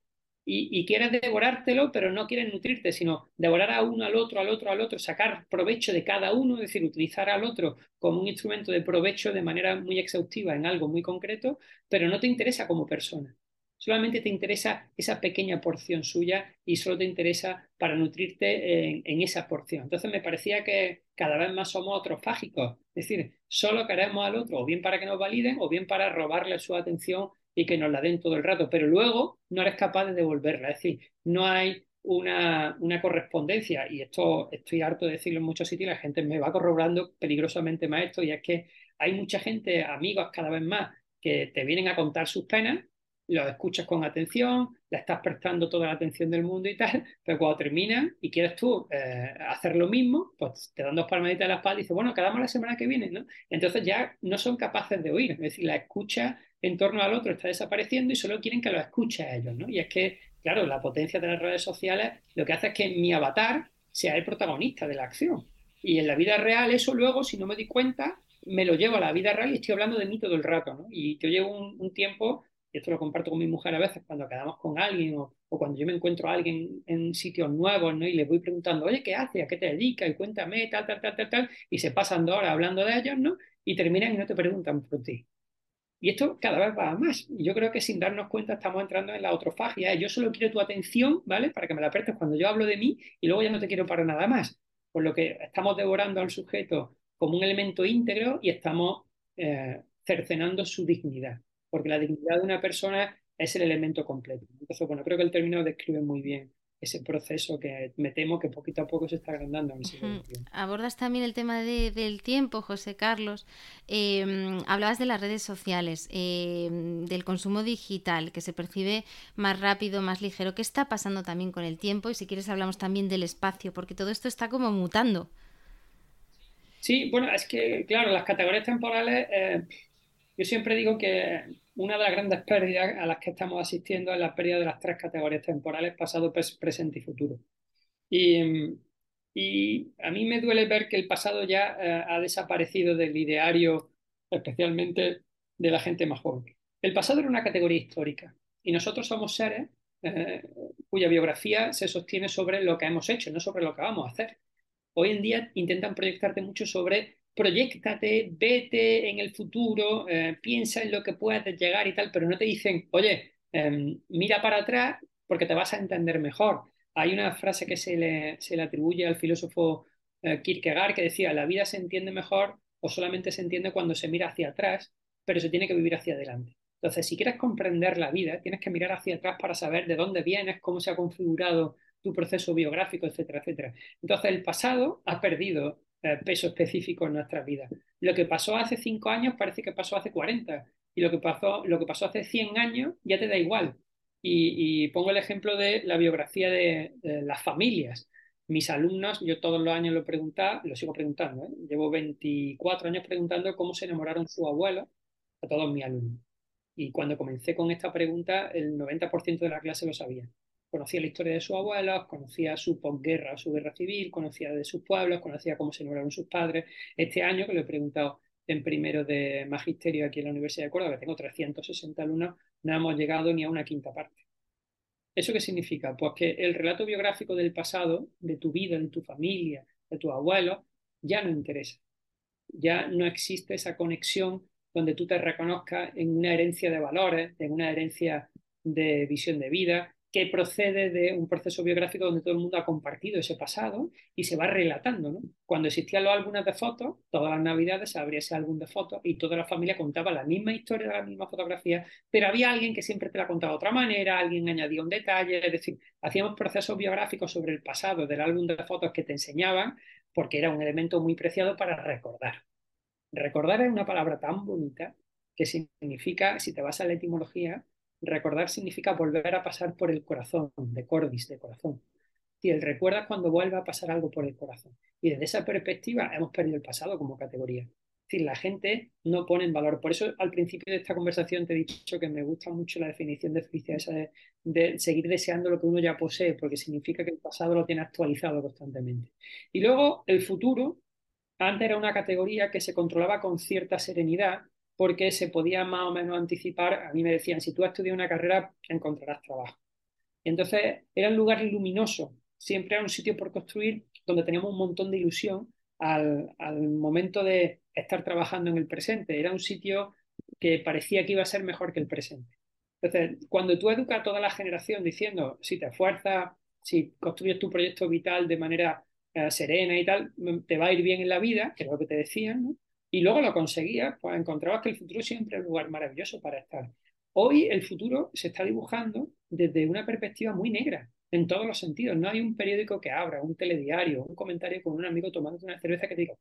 y, quieres devorártelo, pero no quieres nutrirte, sino devorar a uno, al otro, al otro, al otro, sacar provecho de cada uno, es decir, utilizar al otro como un instrumento de provecho de manera muy exhaustiva en algo muy concreto, pero no te interesa como persona. Solamente te interesa esa pequeña porción suya y solo te interesa para nutrirte en, esa porción. Entonces me parecía que cada vez más somos otrofágicos, es decir, solo queremos al otro o bien para que nos validen o bien para robarle su atención y que nos la den todo el rato, pero luego no eres capaz de devolverla. Es decir, no hay una, una, correspondencia, y esto estoy harto de decirlo en muchos sitios, la gente me va corroborando peligrosamente más esto, y es que hay mucha gente, amigos cada vez más, que te vienen a contar sus penas, los escuchas con atención, le estás prestando toda la atención del mundo y tal, [LAUGHS] pero cuando termina y quieres tú eh, hacer lo mismo, pues te dan dos palmaditas en la espalda y dices, bueno, quedamos la semana que viene, ¿no? Entonces ya no son capaces de oír, es decir, la escucha en torno al otro está desapareciendo y solo quieren que lo escuche a ellos, ¿no? Y es que, claro, la potencia de las redes sociales lo que hace es que mi avatar sea el protagonista de la acción. Y en la vida real eso luego, si no me di cuenta, me lo llevo a la vida real y estoy hablando de mí todo el rato, ¿no? Y yo llevo un, tiempo, y esto lo comparto con mi mujer a veces, cuando quedamos con alguien o, cuando yo me encuentro a alguien en sitios nuevos, ¿no? Y le voy preguntando, oye, ¿qué haces? ¿A qué te dedicas? Y cuéntame, tal, tal, tal, tal, tal. Y se pasan dos horas hablando de ellos, ¿no? Y terminan y no te preguntan por ti. Y esto cada vez va más. Y yo creo que sin darnos cuenta estamos entrando en la autofagia. Yo solo quiero tu atención, ¿vale? Para que me la prestes cuando yo hablo de mí y luego ya no te quiero para nada más. Por lo que estamos devorando al sujeto como un elemento íntegro y estamos eh, cercenando su dignidad. Porque la dignidad de una persona es el elemento completo. Entonces, bueno, creo que el término describe muy bien ese proceso que me temo que poquito a poco se está agrandando en el Abordas también el tema del tiempo, José Carlos. Em, hablabas de las redes sociales, em, del consumo digital, que se percibe más rápido, más ligero. ¿Qué está pasando también con el tiempo? Y si quieres hablamos también del espacio, porque todo esto está como mutando. Sí, bueno, es que, claro, las categorías temporales, eh, yo siempre digo que una de las grandes pérdidas a las que estamos asistiendo es la pérdida de las tres categorías temporales, pasado, presente y futuro. Y, a mí me duele ver que el pasado ya eh, ha desaparecido del ideario, especialmente de la gente más joven. El pasado era una categoría histórica y nosotros somos seres eh, cuya biografía se sostiene sobre lo que hemos hecho, no sobre lo que vamos a hacer. Hoy en día intentan proyectarte mucho sobre proyectate, vete en el futuro, eh, piensa en lo que puedes llegar y tal, pero no te dicen, oye, em, mira para atrás porque te vas a entender mejor. Hay una frase que se le, se le atribuye al filósofo eh, Kierkegaard que decía, la vida se entiende mejor o solamente se entiende cuando se mira hacia atrás, pero se tiene que vivir hacia adelante. Entonces, si quieres comprender la vida, tienes que mirar hacia atrás para saber de dónde vienes, cómo se ha configurado tu proceso biográfico, etcétera, etcétera. Entonces, el pasado ha perdido eh, peso específico en nuestras vidas. Lo que pasó hace cinco años parece que pasó hace 40 y lo que pasó, lo que pasó hace 100 años ya te da igual. Y, pongo el ejemplo de la biografía de, las familias. Mis alumnos, yo todos los años lo preguntaba, lo sigo preguntando, ¿eh? llevo 24 años preguntando cómo se enamoraron sus abuelos a todos mis alumnos. Y cuando comencé con esta pregunta, el 90% de la clase lo sabía conocía la historia de sus abuelos, conocía su posguerra, su guerra civil, conocía de sus pueblos, conocía cómo se enamoraron sus padres. Este año, que lo he preguntado en primero de magisterio aquí en la Universidad de Córdoba, que tengo 360 alumnos, no hemos llegado ni a una quinta parte. ¿Eso qué significa? Pues que el relato biográfico del pasado, de tu vida, de tu familia, de tus abuelos, ya no interesa. Ya no existe esa conexión donde tú te reconozcas en una herencia de valores, en una herencia de visión de vida, que procede de un proceso biográfico donde todo el mundo ha compartido ese pasado y se va relatando. Cuando existían los álbumes de fotos, todas las navidades se abría ese álbum de fotos y toda la familia contaba la misma historia la misma fotografía, pero había alguien que siempre te la contaba de otra manera, alguien añadía un detalle, es decir, hacíamos procesos biográficos sobre el pasado del álbum de fotos que te enseñaban porque era un elemento muy preciado para recordar. Recordar es una palabra tan bonita que significa, si te vas a la etimología, Recordar significa volver a pasar por el corazón, de cordis, de corazón. Y el recuerda cuando vuelve a pasar algo por el corazón. Y desde esa perspectiva hemos perdido el pasado como categoría. Es decir, la gente no pone en valor. Por eso al principio de esta conversación te he dicho que me gusta mucho la definición de felicidad, esa de, de seguir deseando lo que uno ya posee, porque significa que el pasado lo tiene actualizado constantemente. Y luego el futuro, antes era una categoría que se controlaba con cierta serenidad porque se podía más o menos anticipar. A mí me decían, si tú has estudiado una carrera, encontrarás trabajo. entonces era un lugar luminoso, siempre era un sitio por construir donde teníamos un montón de ilusión al, momento de estar trabajando en el presente. Era un sitio que parecía que iba a ser mejor que el presente. Entonces, cuando tú educas a toda la generación diciendo, si te esfuerzas, si construyes tu proyecto vital de manera eh, serena y tal, te va a ir bien en la vida, que es lo que te decían, ¿no? Y luego lo conseguías, pues encontrabas que el futuro siempre es un lugar maravilloso para estar. Hoy el futuro se está dibujando desde una perspectiva muy negra, en todos los sentidos. No hay un periódico que abra, un telediario, un comentario con un amigo tomando una cerveza que te diga.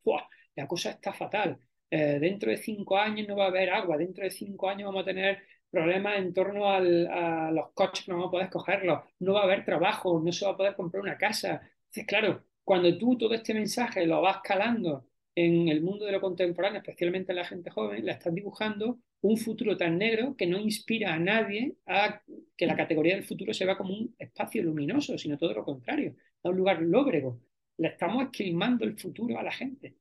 La cosa está fatal. Eh, dentro de cinco años no va a haber agua, dentro de cinco años vamos a tener problemas en torno a los coches no vamos a poder cogerlos, no va a haber trabajo, no se va a poder comprar una casa. Entonces, claro, cuando tú todo este mensaje lo vas calando en el mundo de lo contemporáneo, especialmente en la gente joven, la estás dibujando un futuro tan negro que no inspira a nadie a que la categoría del futuro se vea como un espacio luminoso, sino todo lo contrario, a un lugar lóbrego. Le estamos esquilmando el futuro a la gente.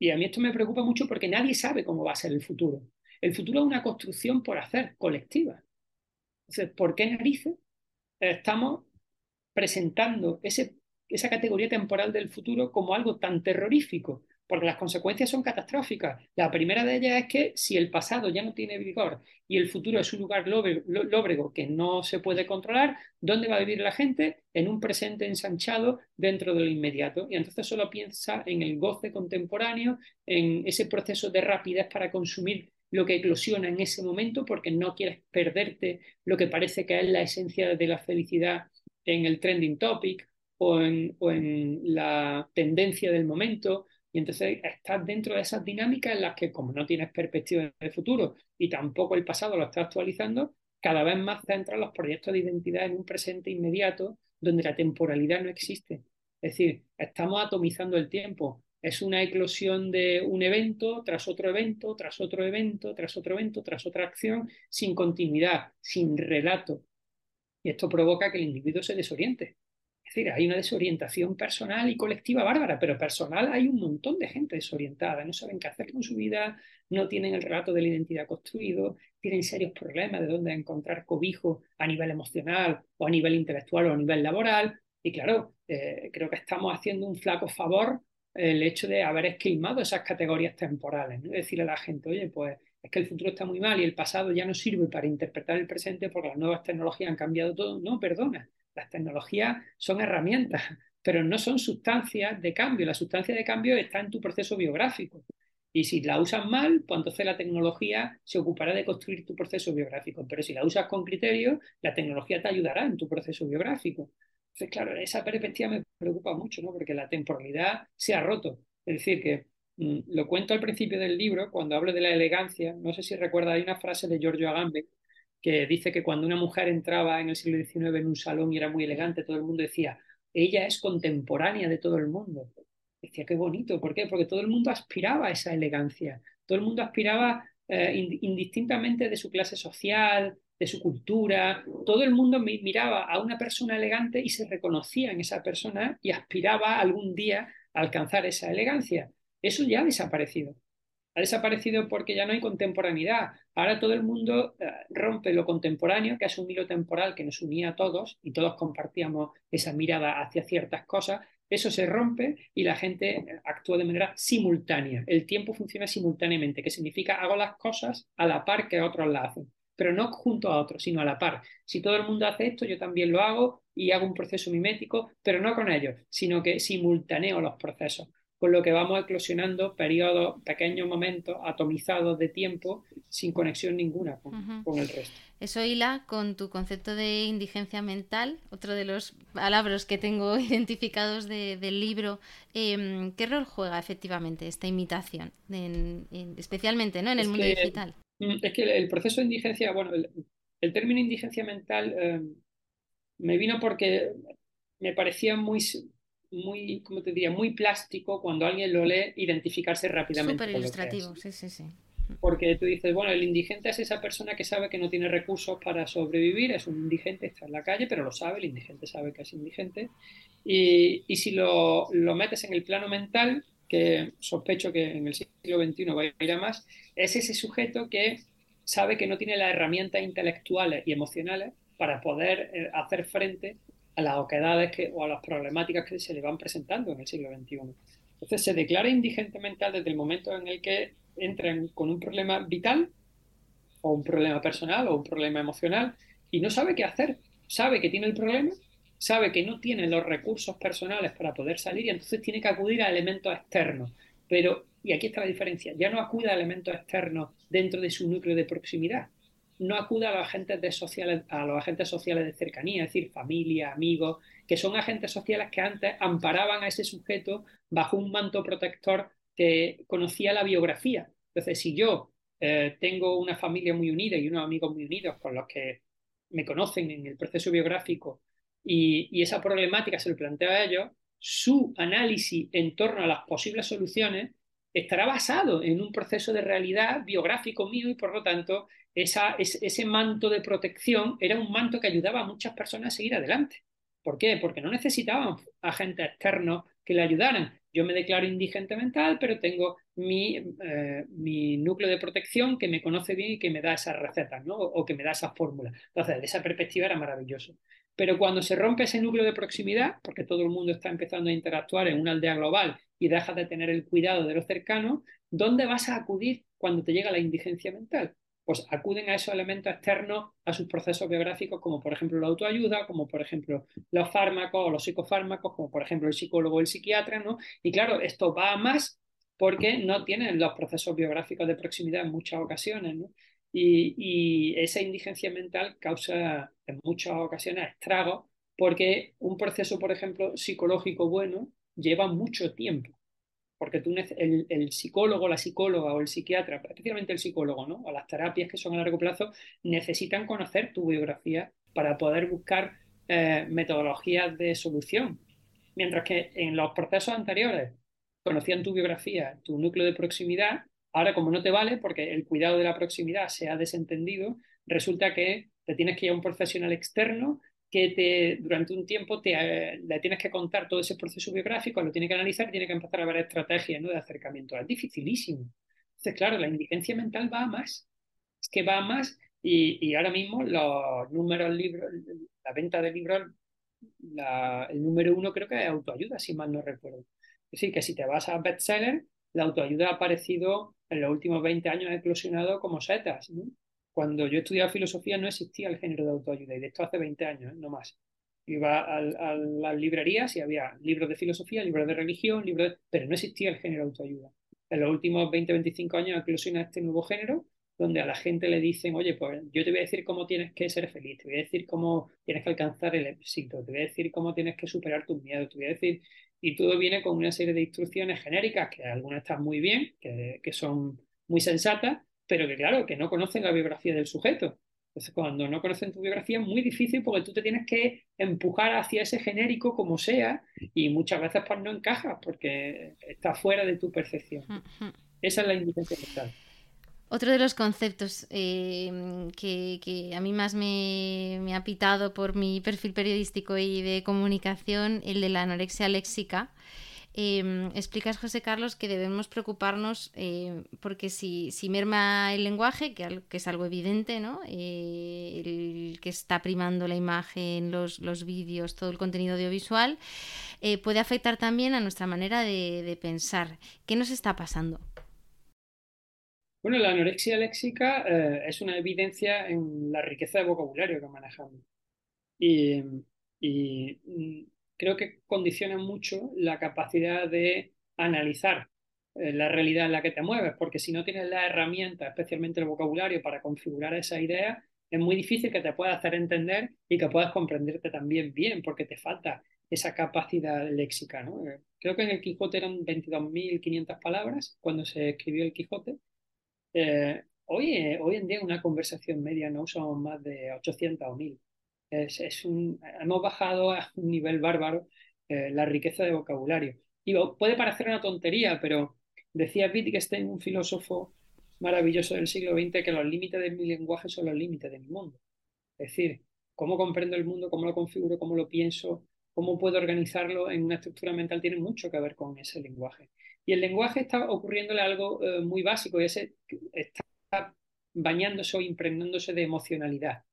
Y a mí esto me preocupa mucho porque nadie sabe cómo va a ser el futuro. El futuro es una construcción por hacer, colectiva. Entonces, ¿por qué narices estamos presentando ese, esa categoría temporal del futuro como algo tan terrorífico? Porque las consecuencias son catastróficas. La primera de ellas es que si el pasado ya no tiene vigor y el futuro es un lugar lóbrego que no se puede controlar, ¿dónde va a vivir la gente? En un presente ensanchado dentro de lo inmediato. Y entonces solo piensa en el goce contemporáneo, en ese proceso de rapidez para consumir lo que eclosiona en ese momento, porque no quieres perderte lo que parece que es la esencia de la felicidad en el trending topic o en, o en la tendencia del momento y entonces estás dentro de esas dinámicas en las que, como no tienes perspectiva de futuro y tampoco el pasado lo estás actualizando, cada vez más centras los proyectos de identidad en un presente inmediato donde la temporalidad no existe. Es decir, estamos atomizando el tiempo. Es una eclosión de un evento tras otro evento, tras otro evento, tras otro evento, tras otra acción, sin continuidad, sin relato. Y esto provoca que el individuo se desoriente. Es decir, hay una desorientación personal y colectiva bárbara, pero personal hay un montón de gente desorientada, no saben qué hacer con su vida, no tienen el relato de la identidad construido, tienen serios problemas de dónde encontrar cobijo a nivel emocional o a nivel intelectual o a nivel laboral. Y claro, eh, creo que estamos haciendo un flaco favor el hecho de haber esquilmado esas categorías temporales, ¿no? decirle a la gente, oye, pues es que el futuro está muy mal y el pasado ya no sirve para interpretar el presente porque las nuevas tecnologías han cambiado todo. No, perdona, las tecnologías son herramientas, pero no son sustancias de cambio. La sustancia de cambio está en tu proceso biográfico. Y si la usas mal, pues entonces la tecnología se ocupará de construir tu proceso biográfico. Pero si la usas con criterio, la tecnología te ayudará en tu proceso biográfico. Entonces, claro, esa perspectiva me preocupa mucho, ¿no? Porque la temporalidad se ha roto. Es decir, que mm, lo cuento al principio del libro, cuando hablo de la elegancia, no sé si recuerda, hay una frase de Giorgio Agamben que dice que cuando una mujer entraba en el siglo XIX en un salón y era muy elegante, todo el mundo decía, ella es contemporánea de todo el mundo. Decía, qué bonito, ¿por qué? Porque todo el mundo aspiraba a esa elegancia, todo el mundo aspiraba eh, indistintamente de su clase social, de su cultura, todo el mundo miraba a una persona elegante y se reconocía en esa persona y aspiraba algún día a alcanzar esa elegancia. Eso ya ha desaparecido ha desaparecido porque ya no hay contemporaneidad. Ahora todo el mundo eh, rompe lo contemporáneo, que es un hilo temporal que nos unía a todos y todos compartíamos esa mirada hacia ciertas cosas. Eso se rompe y la gente eh, actúa de manera simultánea. El tiempo funciona simultáneamente, que significa hago las cosas a la par que otros las hacen, pero no junto a otros, sino a la par. Si todo el mundo hace esto, yo también lo hago y hago un proceso mimético, pero no con ellos, sino que simultaneo los procesos con lo que vamos eclosionando periodos, pequeños momentos atomizados de tiempo sin conexión ninguna con, el resto. Eso hila con tu concepto de indigencia mental, otro de los palabras que tengo [LAUGHS] identificados del libro. Em, ¿Qué rol juega efectivamente esta imitación, especialmente ¿no? en el mundo digital? Mm, es que el proceso de indigencia, bueno, el, término indigencia mental em, me vino porque me parecía muy muy, como te diría, muy plástico cuando alguien lo lee, identificarse rápidamente. Súper ilustrativo, sí, sí, sí. Porque tú dices, bueno, el indigente es esa persona que sabe que no tiene recursos para sobrevivir, es un indigente, está en la calle, pero lo sabe, el indigente sabe que es indigente. Y, y si lo, lo, metes en el plano mental, que sospecho que en el siglo XXI va a ir a más, es ese sujeto que sabe que no tiene las herramientas intelectuales y emocionales para poder eh, hacer frente a las oquedades que, o a las problemáticas que se le van presentando en el siglo XXI. Entonces se declara indigente mental desde el momento en el que entran con un problema vital o un problema personal o un problema emocional y no sabe qué hacer. Sabe que tiene el problema, sabe que no tiene los recursos personales para poder salir y entonces tiene que acudir a elementos externos. Pero, y aquí está la diferencia, ya no acude a elementos externos dentro de su núcleo de proximidad, no acude a los agentes sociales, a los agentes sociales de cercanía, es decir, familia, amigos, que son agentes sociales que antes amparaban a ese sujeto bajo un manto protector que conocía la biografía. Entonces, si yo eh, tengo una familia muy unida y unos amigos muy unidos con los que me conocen en el proceso biográfico y, y esa problemática se lo planteo a ellos, su análisis en torno a las posibles soluciones estará basado en un proceso de realidad biográfico mío y por lo tanto esa, ese manto de protección era un manto que ayudaba a muchas personas a seguir adelante. ¿Por qué? Porque no necesitaban agentes externos que le ayudaran. Yo me declaro indigente mental, pero tengo mi, eh, mi, núcleo de protección que me conoce bien y que me da esas recetas, ¿no? O que me da esas fórmulas. Entonces, de esa perspectiva era maravilloso. Pero cuando se rompe ese núcleo de proximidad, porque todo el mundo está empezando a interactuar en una aldea global y dejas de tener el cuidado de los cercanos, ¿dónde vas a acudir cuando te llega la indigencia mental? Pues acuden a esos elementos externos a sus procesos biográficos, como por ejemplo la autoayuda, como por ejemplo los fármacos o los psicofármacos, como por ejemplo el psicólogo o el psiquiatra, ¿no? Y claro, esto va a más porque no tienen los procesos biográficos de proximidad en muchas ocasiones, ¿no? Y, y, esa indigencia mental causa en muchas ocasiones estragos porque un proceso, por ejemplo, psicológico bueno lleva mucho tiempo. Porque tú, el, el, psicólogo, la psicóloga o el psiquiatra, especialmente el psicólogo, ¿no? o las terapias que son a largo plazo, necesitan conocer tu biografía para poder buscar eh, metodologías de solución. Mientras que en los procesos anteriores conocían tu biografía, tu núcleo de proximidad, ahora como no te vale porque el cuidado de la proximidad se ha desentendido, resulta que te tienes que ir a un profesional externo que te, durante un tiempo te, le tienes que contar todo ese proceso biográfico, lo tiene que analizar y tiene que empezar a ver estrategias ¿no? de acercamiento. Es dificilísimo. Entonces, claro, la indigencia mental va a más. Es que va a más y, y ahora mismo los números libros, la venta de libros, el número uno creo que es autoayuda, si mal no recuerdo. Es decir, que si te vas a bestseller, la autoayuda ha aparecido en los últimos 20 años, ha eclosionado como setas. ¿no? Cuando yo estudiaba filosofía no existía el género de autoayuda, y de esto hace 20 años, ¿eh? no más. Iba a, las librerías y había libros de filosofía, libros de religión, libros pero no existía el género de autoayuda. En los últimos 20, 25 años eclosiona este nuevo género, donde a la gente le dicen, oye, pues yo te voy a decir cómo tienes que ser feliz, te voy a decir cómo tienes que alcanzar el éxito, te voy a decir cómo tienes que superar tus miedos, te voy a decir, y todo viene con una serie de instrucciones genéricas, que algunas están muy bien, que, que son muy sensatas, pero que claro, que no conocen la biografía del sujeto. Entonces, cuando no conocen tu biografía es muy difícil porque tú te tienes que empujar hacia ese genérico como sea y muchas veces pues no encajas porque está fuera de tu percepción. Esa es la indigencia mental. Otro de los conceptos eh, que, a mí más me, me, ha pitado por mi perfil periodístico y de comunicación, el de la anorexia léxica, Em, explicas, José Carlos, que debemos preocuparnos eh, porque si, si, merma el lenguaje, que, es algo evidente, ¿no? Eh, el que está primando la imagen, los, los vídeos, todo el contenido audiovisual, eh, puede afectar también a nuestra manera de, de, pensar. ¿Qué nos está pasando? Bueno, la anorexia léxica es una evidencia en la riqueza de vocabulario que manejamos. Y, y creo que condiciona mucho la capacidad de analizar eh, la realidad en la que te mueves, porque si no tienes la herramienta, especialmente el vocabulario, para configurar esa idea, es muy difícil que te puedas hacer entender y que puedas comprenderte también bien, porque te falta esa capacidad léxica. ¿no? Eh, creo que en el Quijote eran 22.500 palabras cuando se escribió el Quijote. Eh, hoy, hoy en día una conversación media no usamos más de 800 o 1000. Es, un, hemos bajado a un nivel bárbaro eh, la riqueza de vocabulario. Y puede parecer una tontería, pero decía Wittgenstein, un filósofo maravilloso del siglo XX, que los límites de mi lenguaje son los límites de mi mundo. Es decir, cómo comprendo el mundo, cómo lo configuro, cómo lo pienso, cómo puedo organizarlo en una estructura mental, tiene mucho que ver con ese lenguaje. Y el lenguaje está ocurriéndole algo eh, muy básico, y ese está bañándose o impregnándose de emocionalidad.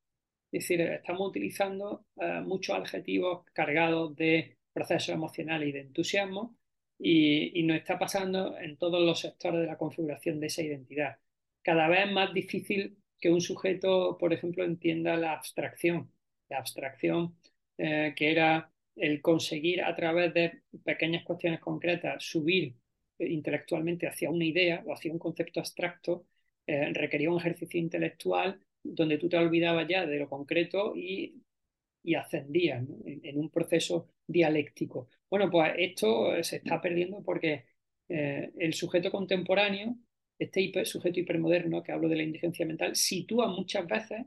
Es decir, estamos utilizando eh, muchos adjetivos cargados de procesos emocionales y de entusiasmo y, nos está pasando en todos los sectores de la configuración de esa identidad. Cada vez es más difícil que un sujeto, por ejemplo, entienda la abstracción. La abstracción eh, que era el conseguir a través de pequeñas cuestiones concretas subir eh, intelectualmente hacia una idea o hacia un concepto abstracto, requería un ejercicio intelectual donde tú te olvidabas ya de lo concreto y, y ascendías en, un proceso dialéctico. Bueno, pues esto se está perdiendo porque eh, el sujeto contemporáneo este sujeto hipermoderno que hablo de la indigencia mental sitúa muchas veces,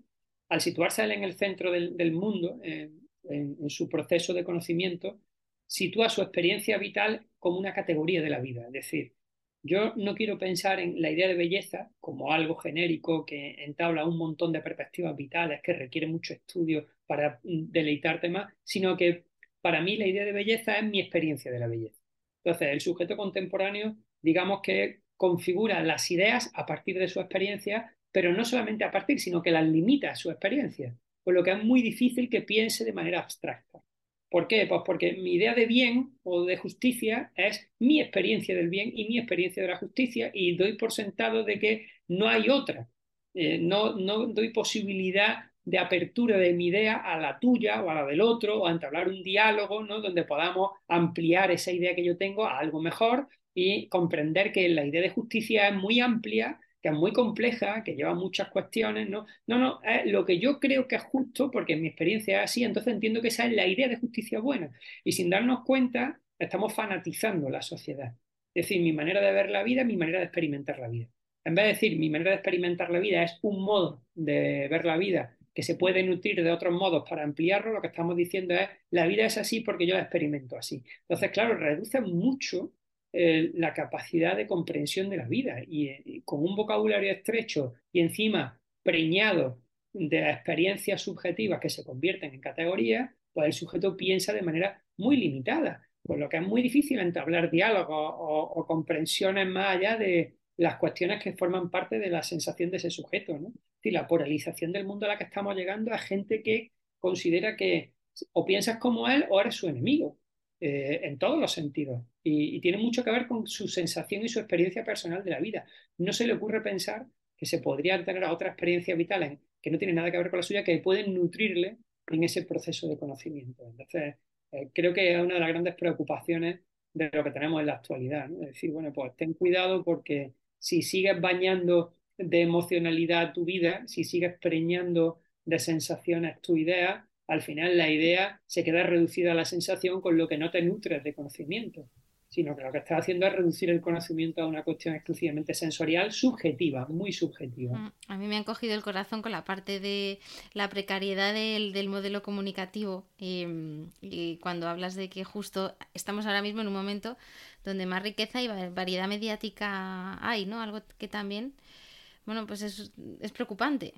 al situarse él en el centro del, mundo, en, su proceso de conocimiento, sitúa su experiencia vital como una categoría de la vida. Es decir, yo no quiero pensar en la idea de belleza como algo genérico que entabla un montón de perspectivas vitales, que requiere mucho estudio para deleitarte más, sino que para mí la idea de belleza es mi experiencia de la belleza. Entonces, el sujeto contemporáneo, digamos que configura las ideas a partir de su experiencia, pero no solamente a partir, sino que las limita a su experiencia, por lo que es muy difícil que piense de manera abstracta. ¿Por qué? Pues porque mi idea de bien o de justicia es mi experiencia del bien y mi experiencia de la justicia y doy por sentado de que no hay otra. Eh, no, no doy posibilidad de apertura de mi idea a la tuya o a la del otro o a entablar un diálogo ¿no? donde podamos ampliar esa idea que yo tengo a algo mejor y comprender que la idea de justicia es muy amplia, que es muy compleja, que lleva muchas cuestiones, ¿no? No, no, es lo que yo creo que es justo, porque en mi experiencia es así, entonces entiendo que esa es la idea de justicia buena. Y sin darnos cuenta, estamos fanatizando la sociedad. Es decir, mi manera de ver la vida, mi manera de experimentar la vida. En vez de decir mi manera de experimentar la vida es un modo de ver la vida que se puede nutrir de otros modos para ampliarlo, lo que estamos diciendo es la vida es así porque yo la experimento así. Entonces, claro, reduce mucho eh, la capacidad de comprensión de la vida y, con un vocabulario estrecho y encima preñado de experiencias subjetivas que se convierten en categorías, pues el sujeto piensa de manera muy limitada, por lo que es muy difícil entablar diálogos o, comprensiones más allá de las cuestiones que forman parte de la sensación de ese sujeto. Es la polarización del mundo a la que estamos llegando a gente que considera que o piensas como él o eres su enemigo. Eh, en todos los sentidos. Y, tiene mucho que ver con su sensación y su experiencia personal de la vida. No se le ocurre pensar que se podría tener otra experiencia vital que no tiene nada que ver con la suya, que pueden nutrirle en ese proceso de conocimiento. Entonces, eh, creo que es una de las grandes preocupaciones de lo que tenemos en la actualidad. Es decir, bueno, pues ten cuidado porque si sigues bañando de emocionalidad tu vida, si sigues preñando de sensaciones tu idea, al final la idea se queda reducida a la sensación con lo que no te nutres de conocimiento, sino que lo que estás haciendo es reducir el conocimiento a una cuestión exclusivamente sensorial, subjetiva, muy subjetiva. Mm, a mí me han cogido el corazón con la parte de la precariedad del, modelo comunicativo em, y cuando hablas de que justo estamos ahora mismo en un momento donde más riqueza y variedad mediática hay, ¿no? Algo que también, bueno, pues es, es preocupante.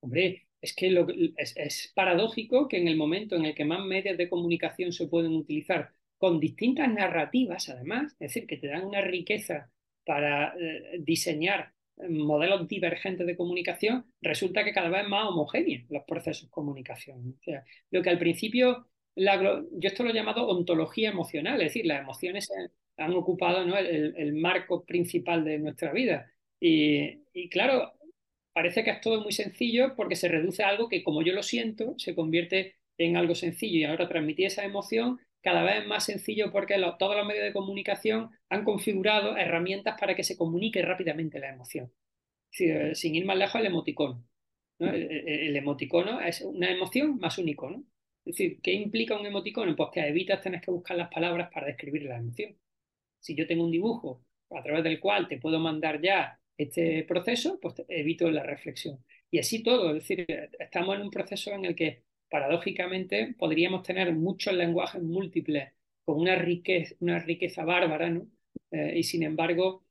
Hombre, es que es, paradójico que en el momento en el que más medios de comunicación se pueden utilizar con distintas narrativas, además, es decir, que te dan una riqueza para eh, diseñar modelos divergentes de comunicación, resulta que cada vez más homogéneos los procesos de comunicación. O sea, lo que al principio, yo esto lo he llamado ontología emocional, es decir, las emociones han ocupado el, marco principal de nuestra vida. Y claro, parece que es todo muy sencillo porque se reduce a algo que como yo lo siento, se convierte en algo sencillo y ahora transmitir esa emoción cada vez es más sencillo porque todos los medios de comunicación han configurado herramientas para que se comunique rápidamente la emoción. Sin ir más lejos, el emoticono. El, emoticono es una emoción más un icono. Es decir, ¿qué implica un emoticono? Pues que evitas tener que buscar las palabras para describir la emoción. Si yo tengo un dibujo a través del cual te puedo mandar ya este proceso, pues evito la reflexión. Y así todo, es decir, estamos en un proceso en el que paradójicamente podríamos tener muchos lenguajes múltiples con una riqueza, una riqueza bárbara, ¿no? Eh, y sin embargo,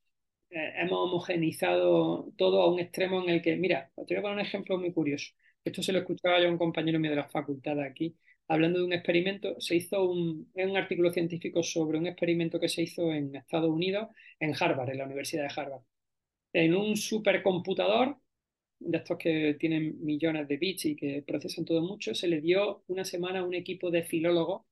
eh, hemos homogenizado todo a un extremo en el que, mira, te voy a poner un ejemplo muy curioso. Esto se lo escuchaba yo a un compañero mío de la facultad aquí, hablando de un experimento. Se hizo un, un artículo científico sobre un experimento que se hizo en Estados Unidos, en Harvard, en la Universidad de Harvard en un supercomputador de estos que tienen millones de bits y que procesan todo mucho, se le dio una semana a un equipo de filólogos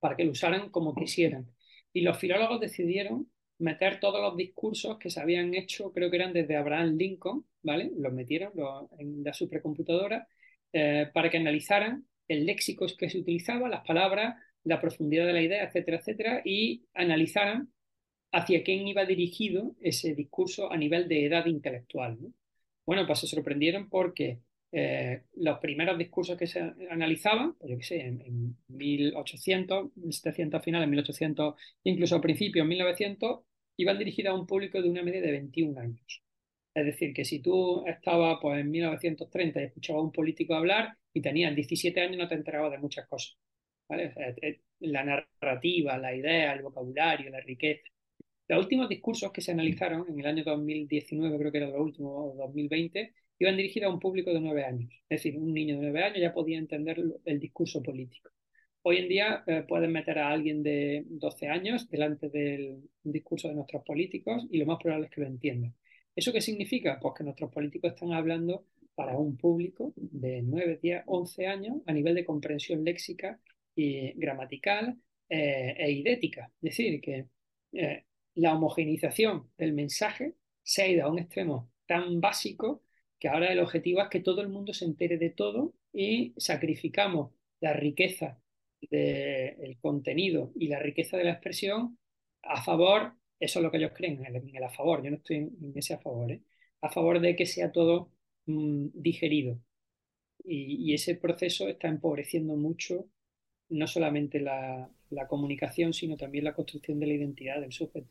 para que lo usaran como quisieran. Y los filólogos decidieron meter todos los discursos que se habían hecho, creo que eran desde Abraham Lincoln, ¿vale? Los metieron en la supercomputadora eh, para que analizaran el léxico que se utilizaba, las palabras, la profundidad de la idea, etcétera, etcétera, y analizaran hacia quién iba dirigido ese discurso a nivel de edad intelectual. Bueno, pues se sorprendieron porque eh, los primeros discursos que se analizaban, pues yo qué sé, en, 1800, 1700 finales, 1800, incluso al principio, en 1900, iban dirigidas a un público de una media de 21 años. Es decir, que si tú estabas pues, en 1930 y escuchabas a un político hablar y tenías 17 años, no te enterabas de muchas cosas. La narrativa, la idea, el vocabulario, la riqueza. Los últimos discursos que se analizaron en el año 2019, creo que era los últimos, 2020, iban dirigidos a un público de 9 años. Es decir, un niño de 9 años ya podía entender el discurso político. Hoy en día eh, pueden meter a alguien de 12 años delante del discurso de nuestros políticos y lo más probable es que lo entiendan. ¿Eso qué significa? Pues que nuestros políticos están hablando para un público de 9, 10, 11 años a nivel de comprensión léxica y gramatical eh, e idética. Es decir, que eh, la homogeneización del mensaje se ha ido a un extremo tan básico que ahora el objetivo es que todo el mundo se entere de todo y sacrificamos la riqueza del contenido y la riqueza de la expresión a favor eso es lo que ellos creen, en el, a favor. Yo no estoy en, ese a favor, ¿eh? A favor de que sea todo mm, digerido. Y, ese proceso está empobreciendo mucho no solamente la comunicación, sino también la construcción de la identidad del sujeto.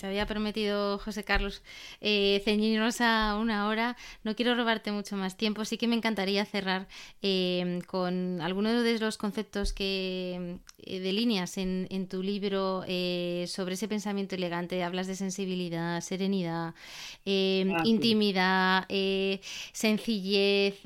Te había prometido, José Carlos, eh, ceñirnos a una hora. No quiero robarte mucho más tiempo. Sí que me encantaría cerrar eh, con algunos de los conceptos que eh, delineas en, en, tu libro eh, sobre ese pensamiento elegante. Hablas de sensibilidad, serenidad, ah, intimidad, sencillez.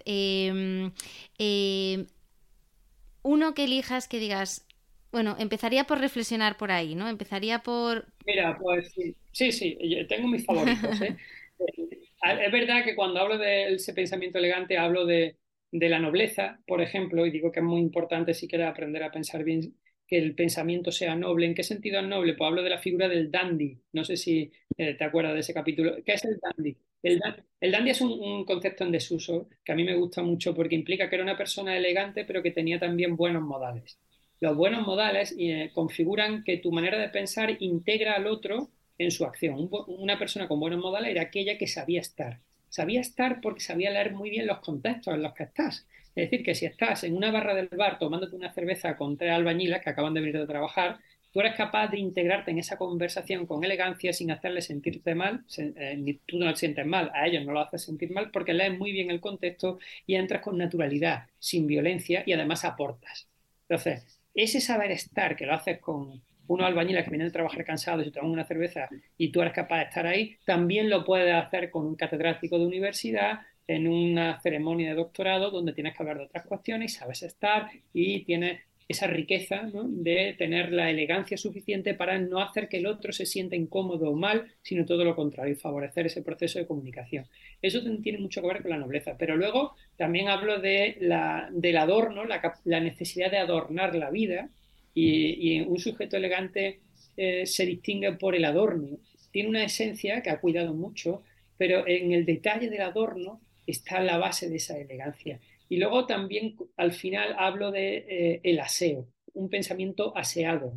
uno que elijas que digas, bueno, empezaría por reflexionar por ahí, ¿no? Empezaría por... Mira, pues sí, sí, sí tengo mis favoritos. [LAUGHS] ¿eh? es verdad que cuando hablo de ese pensamiento elegante hablo de, la nobleza, por ejemplo, y digo que es muy importante si quieres aprender a pensar bien que el pensamiento sea noble. ¿En qué sentido es noble? Pues hablo de la figura del dandy. No sé si eh, te acuerdas de ese capítulo. ¿Qué es el dandy? El, dandy es un, un, concepto en desuso que a mí me gusta mucho porque implica que era una persona elegante pero que tenía también buenos modales. Los buenos modales eh, configuran que tu manera de pensar integra al otro en su acción. una persona con buenos modales era aquella que sabía estar. Sabía estar porque sabía leer muy bien los contextos en los que estás. Es decir, que si estás en una barra del bar tomándote una cerveza con tres albañilas que acaban de venir de trabajar, tú eres capaz de integrarte en esa conversación con elegancia sin hacerle sentirte mal, eh, ni tú no te sientes mal, a ellos no lo haces sentir mal porque lees muy bien el contexto y entras con naturalidad, sin violencia y además aportas. Entonces, ese saber estar que lo haces con unos albañiles que vienen de trabajar cansados y toman una cerveza y tú eres capaz de estar ahí, también lo puedes hacer con un catedrático de universidad en una ceremonia de doctorado donde tienes que hablar de otras cuestiones y sabes estar y tienes esa riqueza de tener la elegancia suficiente para no hacer que el otro se sienta incómodo o mal, sino todo lo contrario, y favorecer ese proceso de comunicación. Eso tiene mucho que ver con la nobleza. Pero luego también hablo de la, del adorno, la, necesidad de adornar la vida, y, un sujeto elegante eh, se distingue por el adorno. Tiene una esencia que ha cuidado mucho, pero en el detalle del adorno está la base de esa elegancia. Y luego también al final hablo de eh, el aseo, un pensamiento aseado,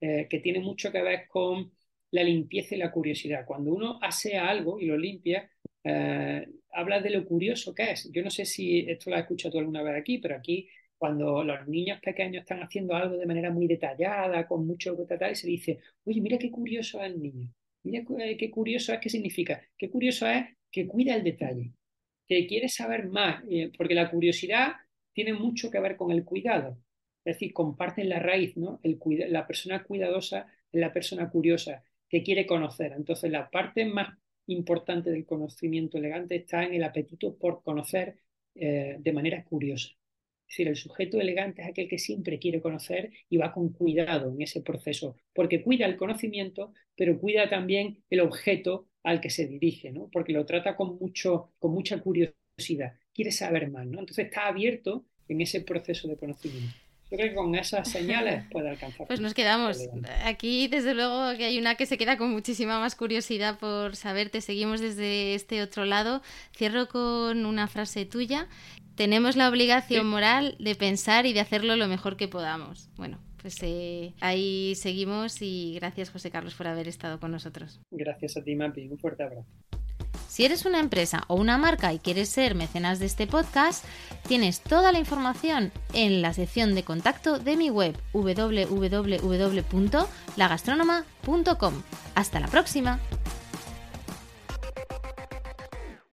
eh, que tiene mucho que ver con la limpieza y la curiosidad. Cuando uno asea algo y lo limpia, eh, habla de lo curioso que es. Yo no sé si esto lo has escuchado tú alguna vez aquí, pero aquí cuando los niños pequeños están haciendo algo de manera muy detallada, con mucho y se dice, oye, mira qué curioso es el niño. Mira qué curioso es, qué significa. Qué curioso es que cuida el detalle que quiere saber más, eh, porque la curiosidad tiene mucho que ver con el cuidado. Es decir, comparten la raíz, ¿no? El, la persona cuidadosa es la persona curiosa, que quiere conocer. Entonces, la parte más importante del conocimiento elegante está en el apetito por conocer eh, de manera curiosa. Es decir, el sujeto elegante es aquel que siempre quiere conocer y va con cuidado en ese proceso, porque cuida el conocimiento, pero cuida también el objeto al que se dirige, ¿no? Porque lo trata con, mucho, con mucha curiosidad, quiere saber más, ¿no? Entonces está abierto en ese proceso de conocimiento. Yo creo que con esas señales [LAUGHS] puede alcanzar. Pues nos quedamos. Aquí, desde luego, que hay una que se queda con muchísima más curiosidad por saber. Te seguimos desde este otro lado. Cierro con una frase tuya. Tenemos la obligación moral de pensar y de hacerlo lo mejor que podamos. Bueno, pues eh, ahí seguimos y gracias José Carlos por haber estado con nosotros. Gracias a ti, Mapi. Un fuerte abrazo. Si eres una empresa o una marca y quieres ser mecenas de este podcast, tienes toda la información en la sección de contacto de mi web www.lagastronoma.com. Hasta la próxima.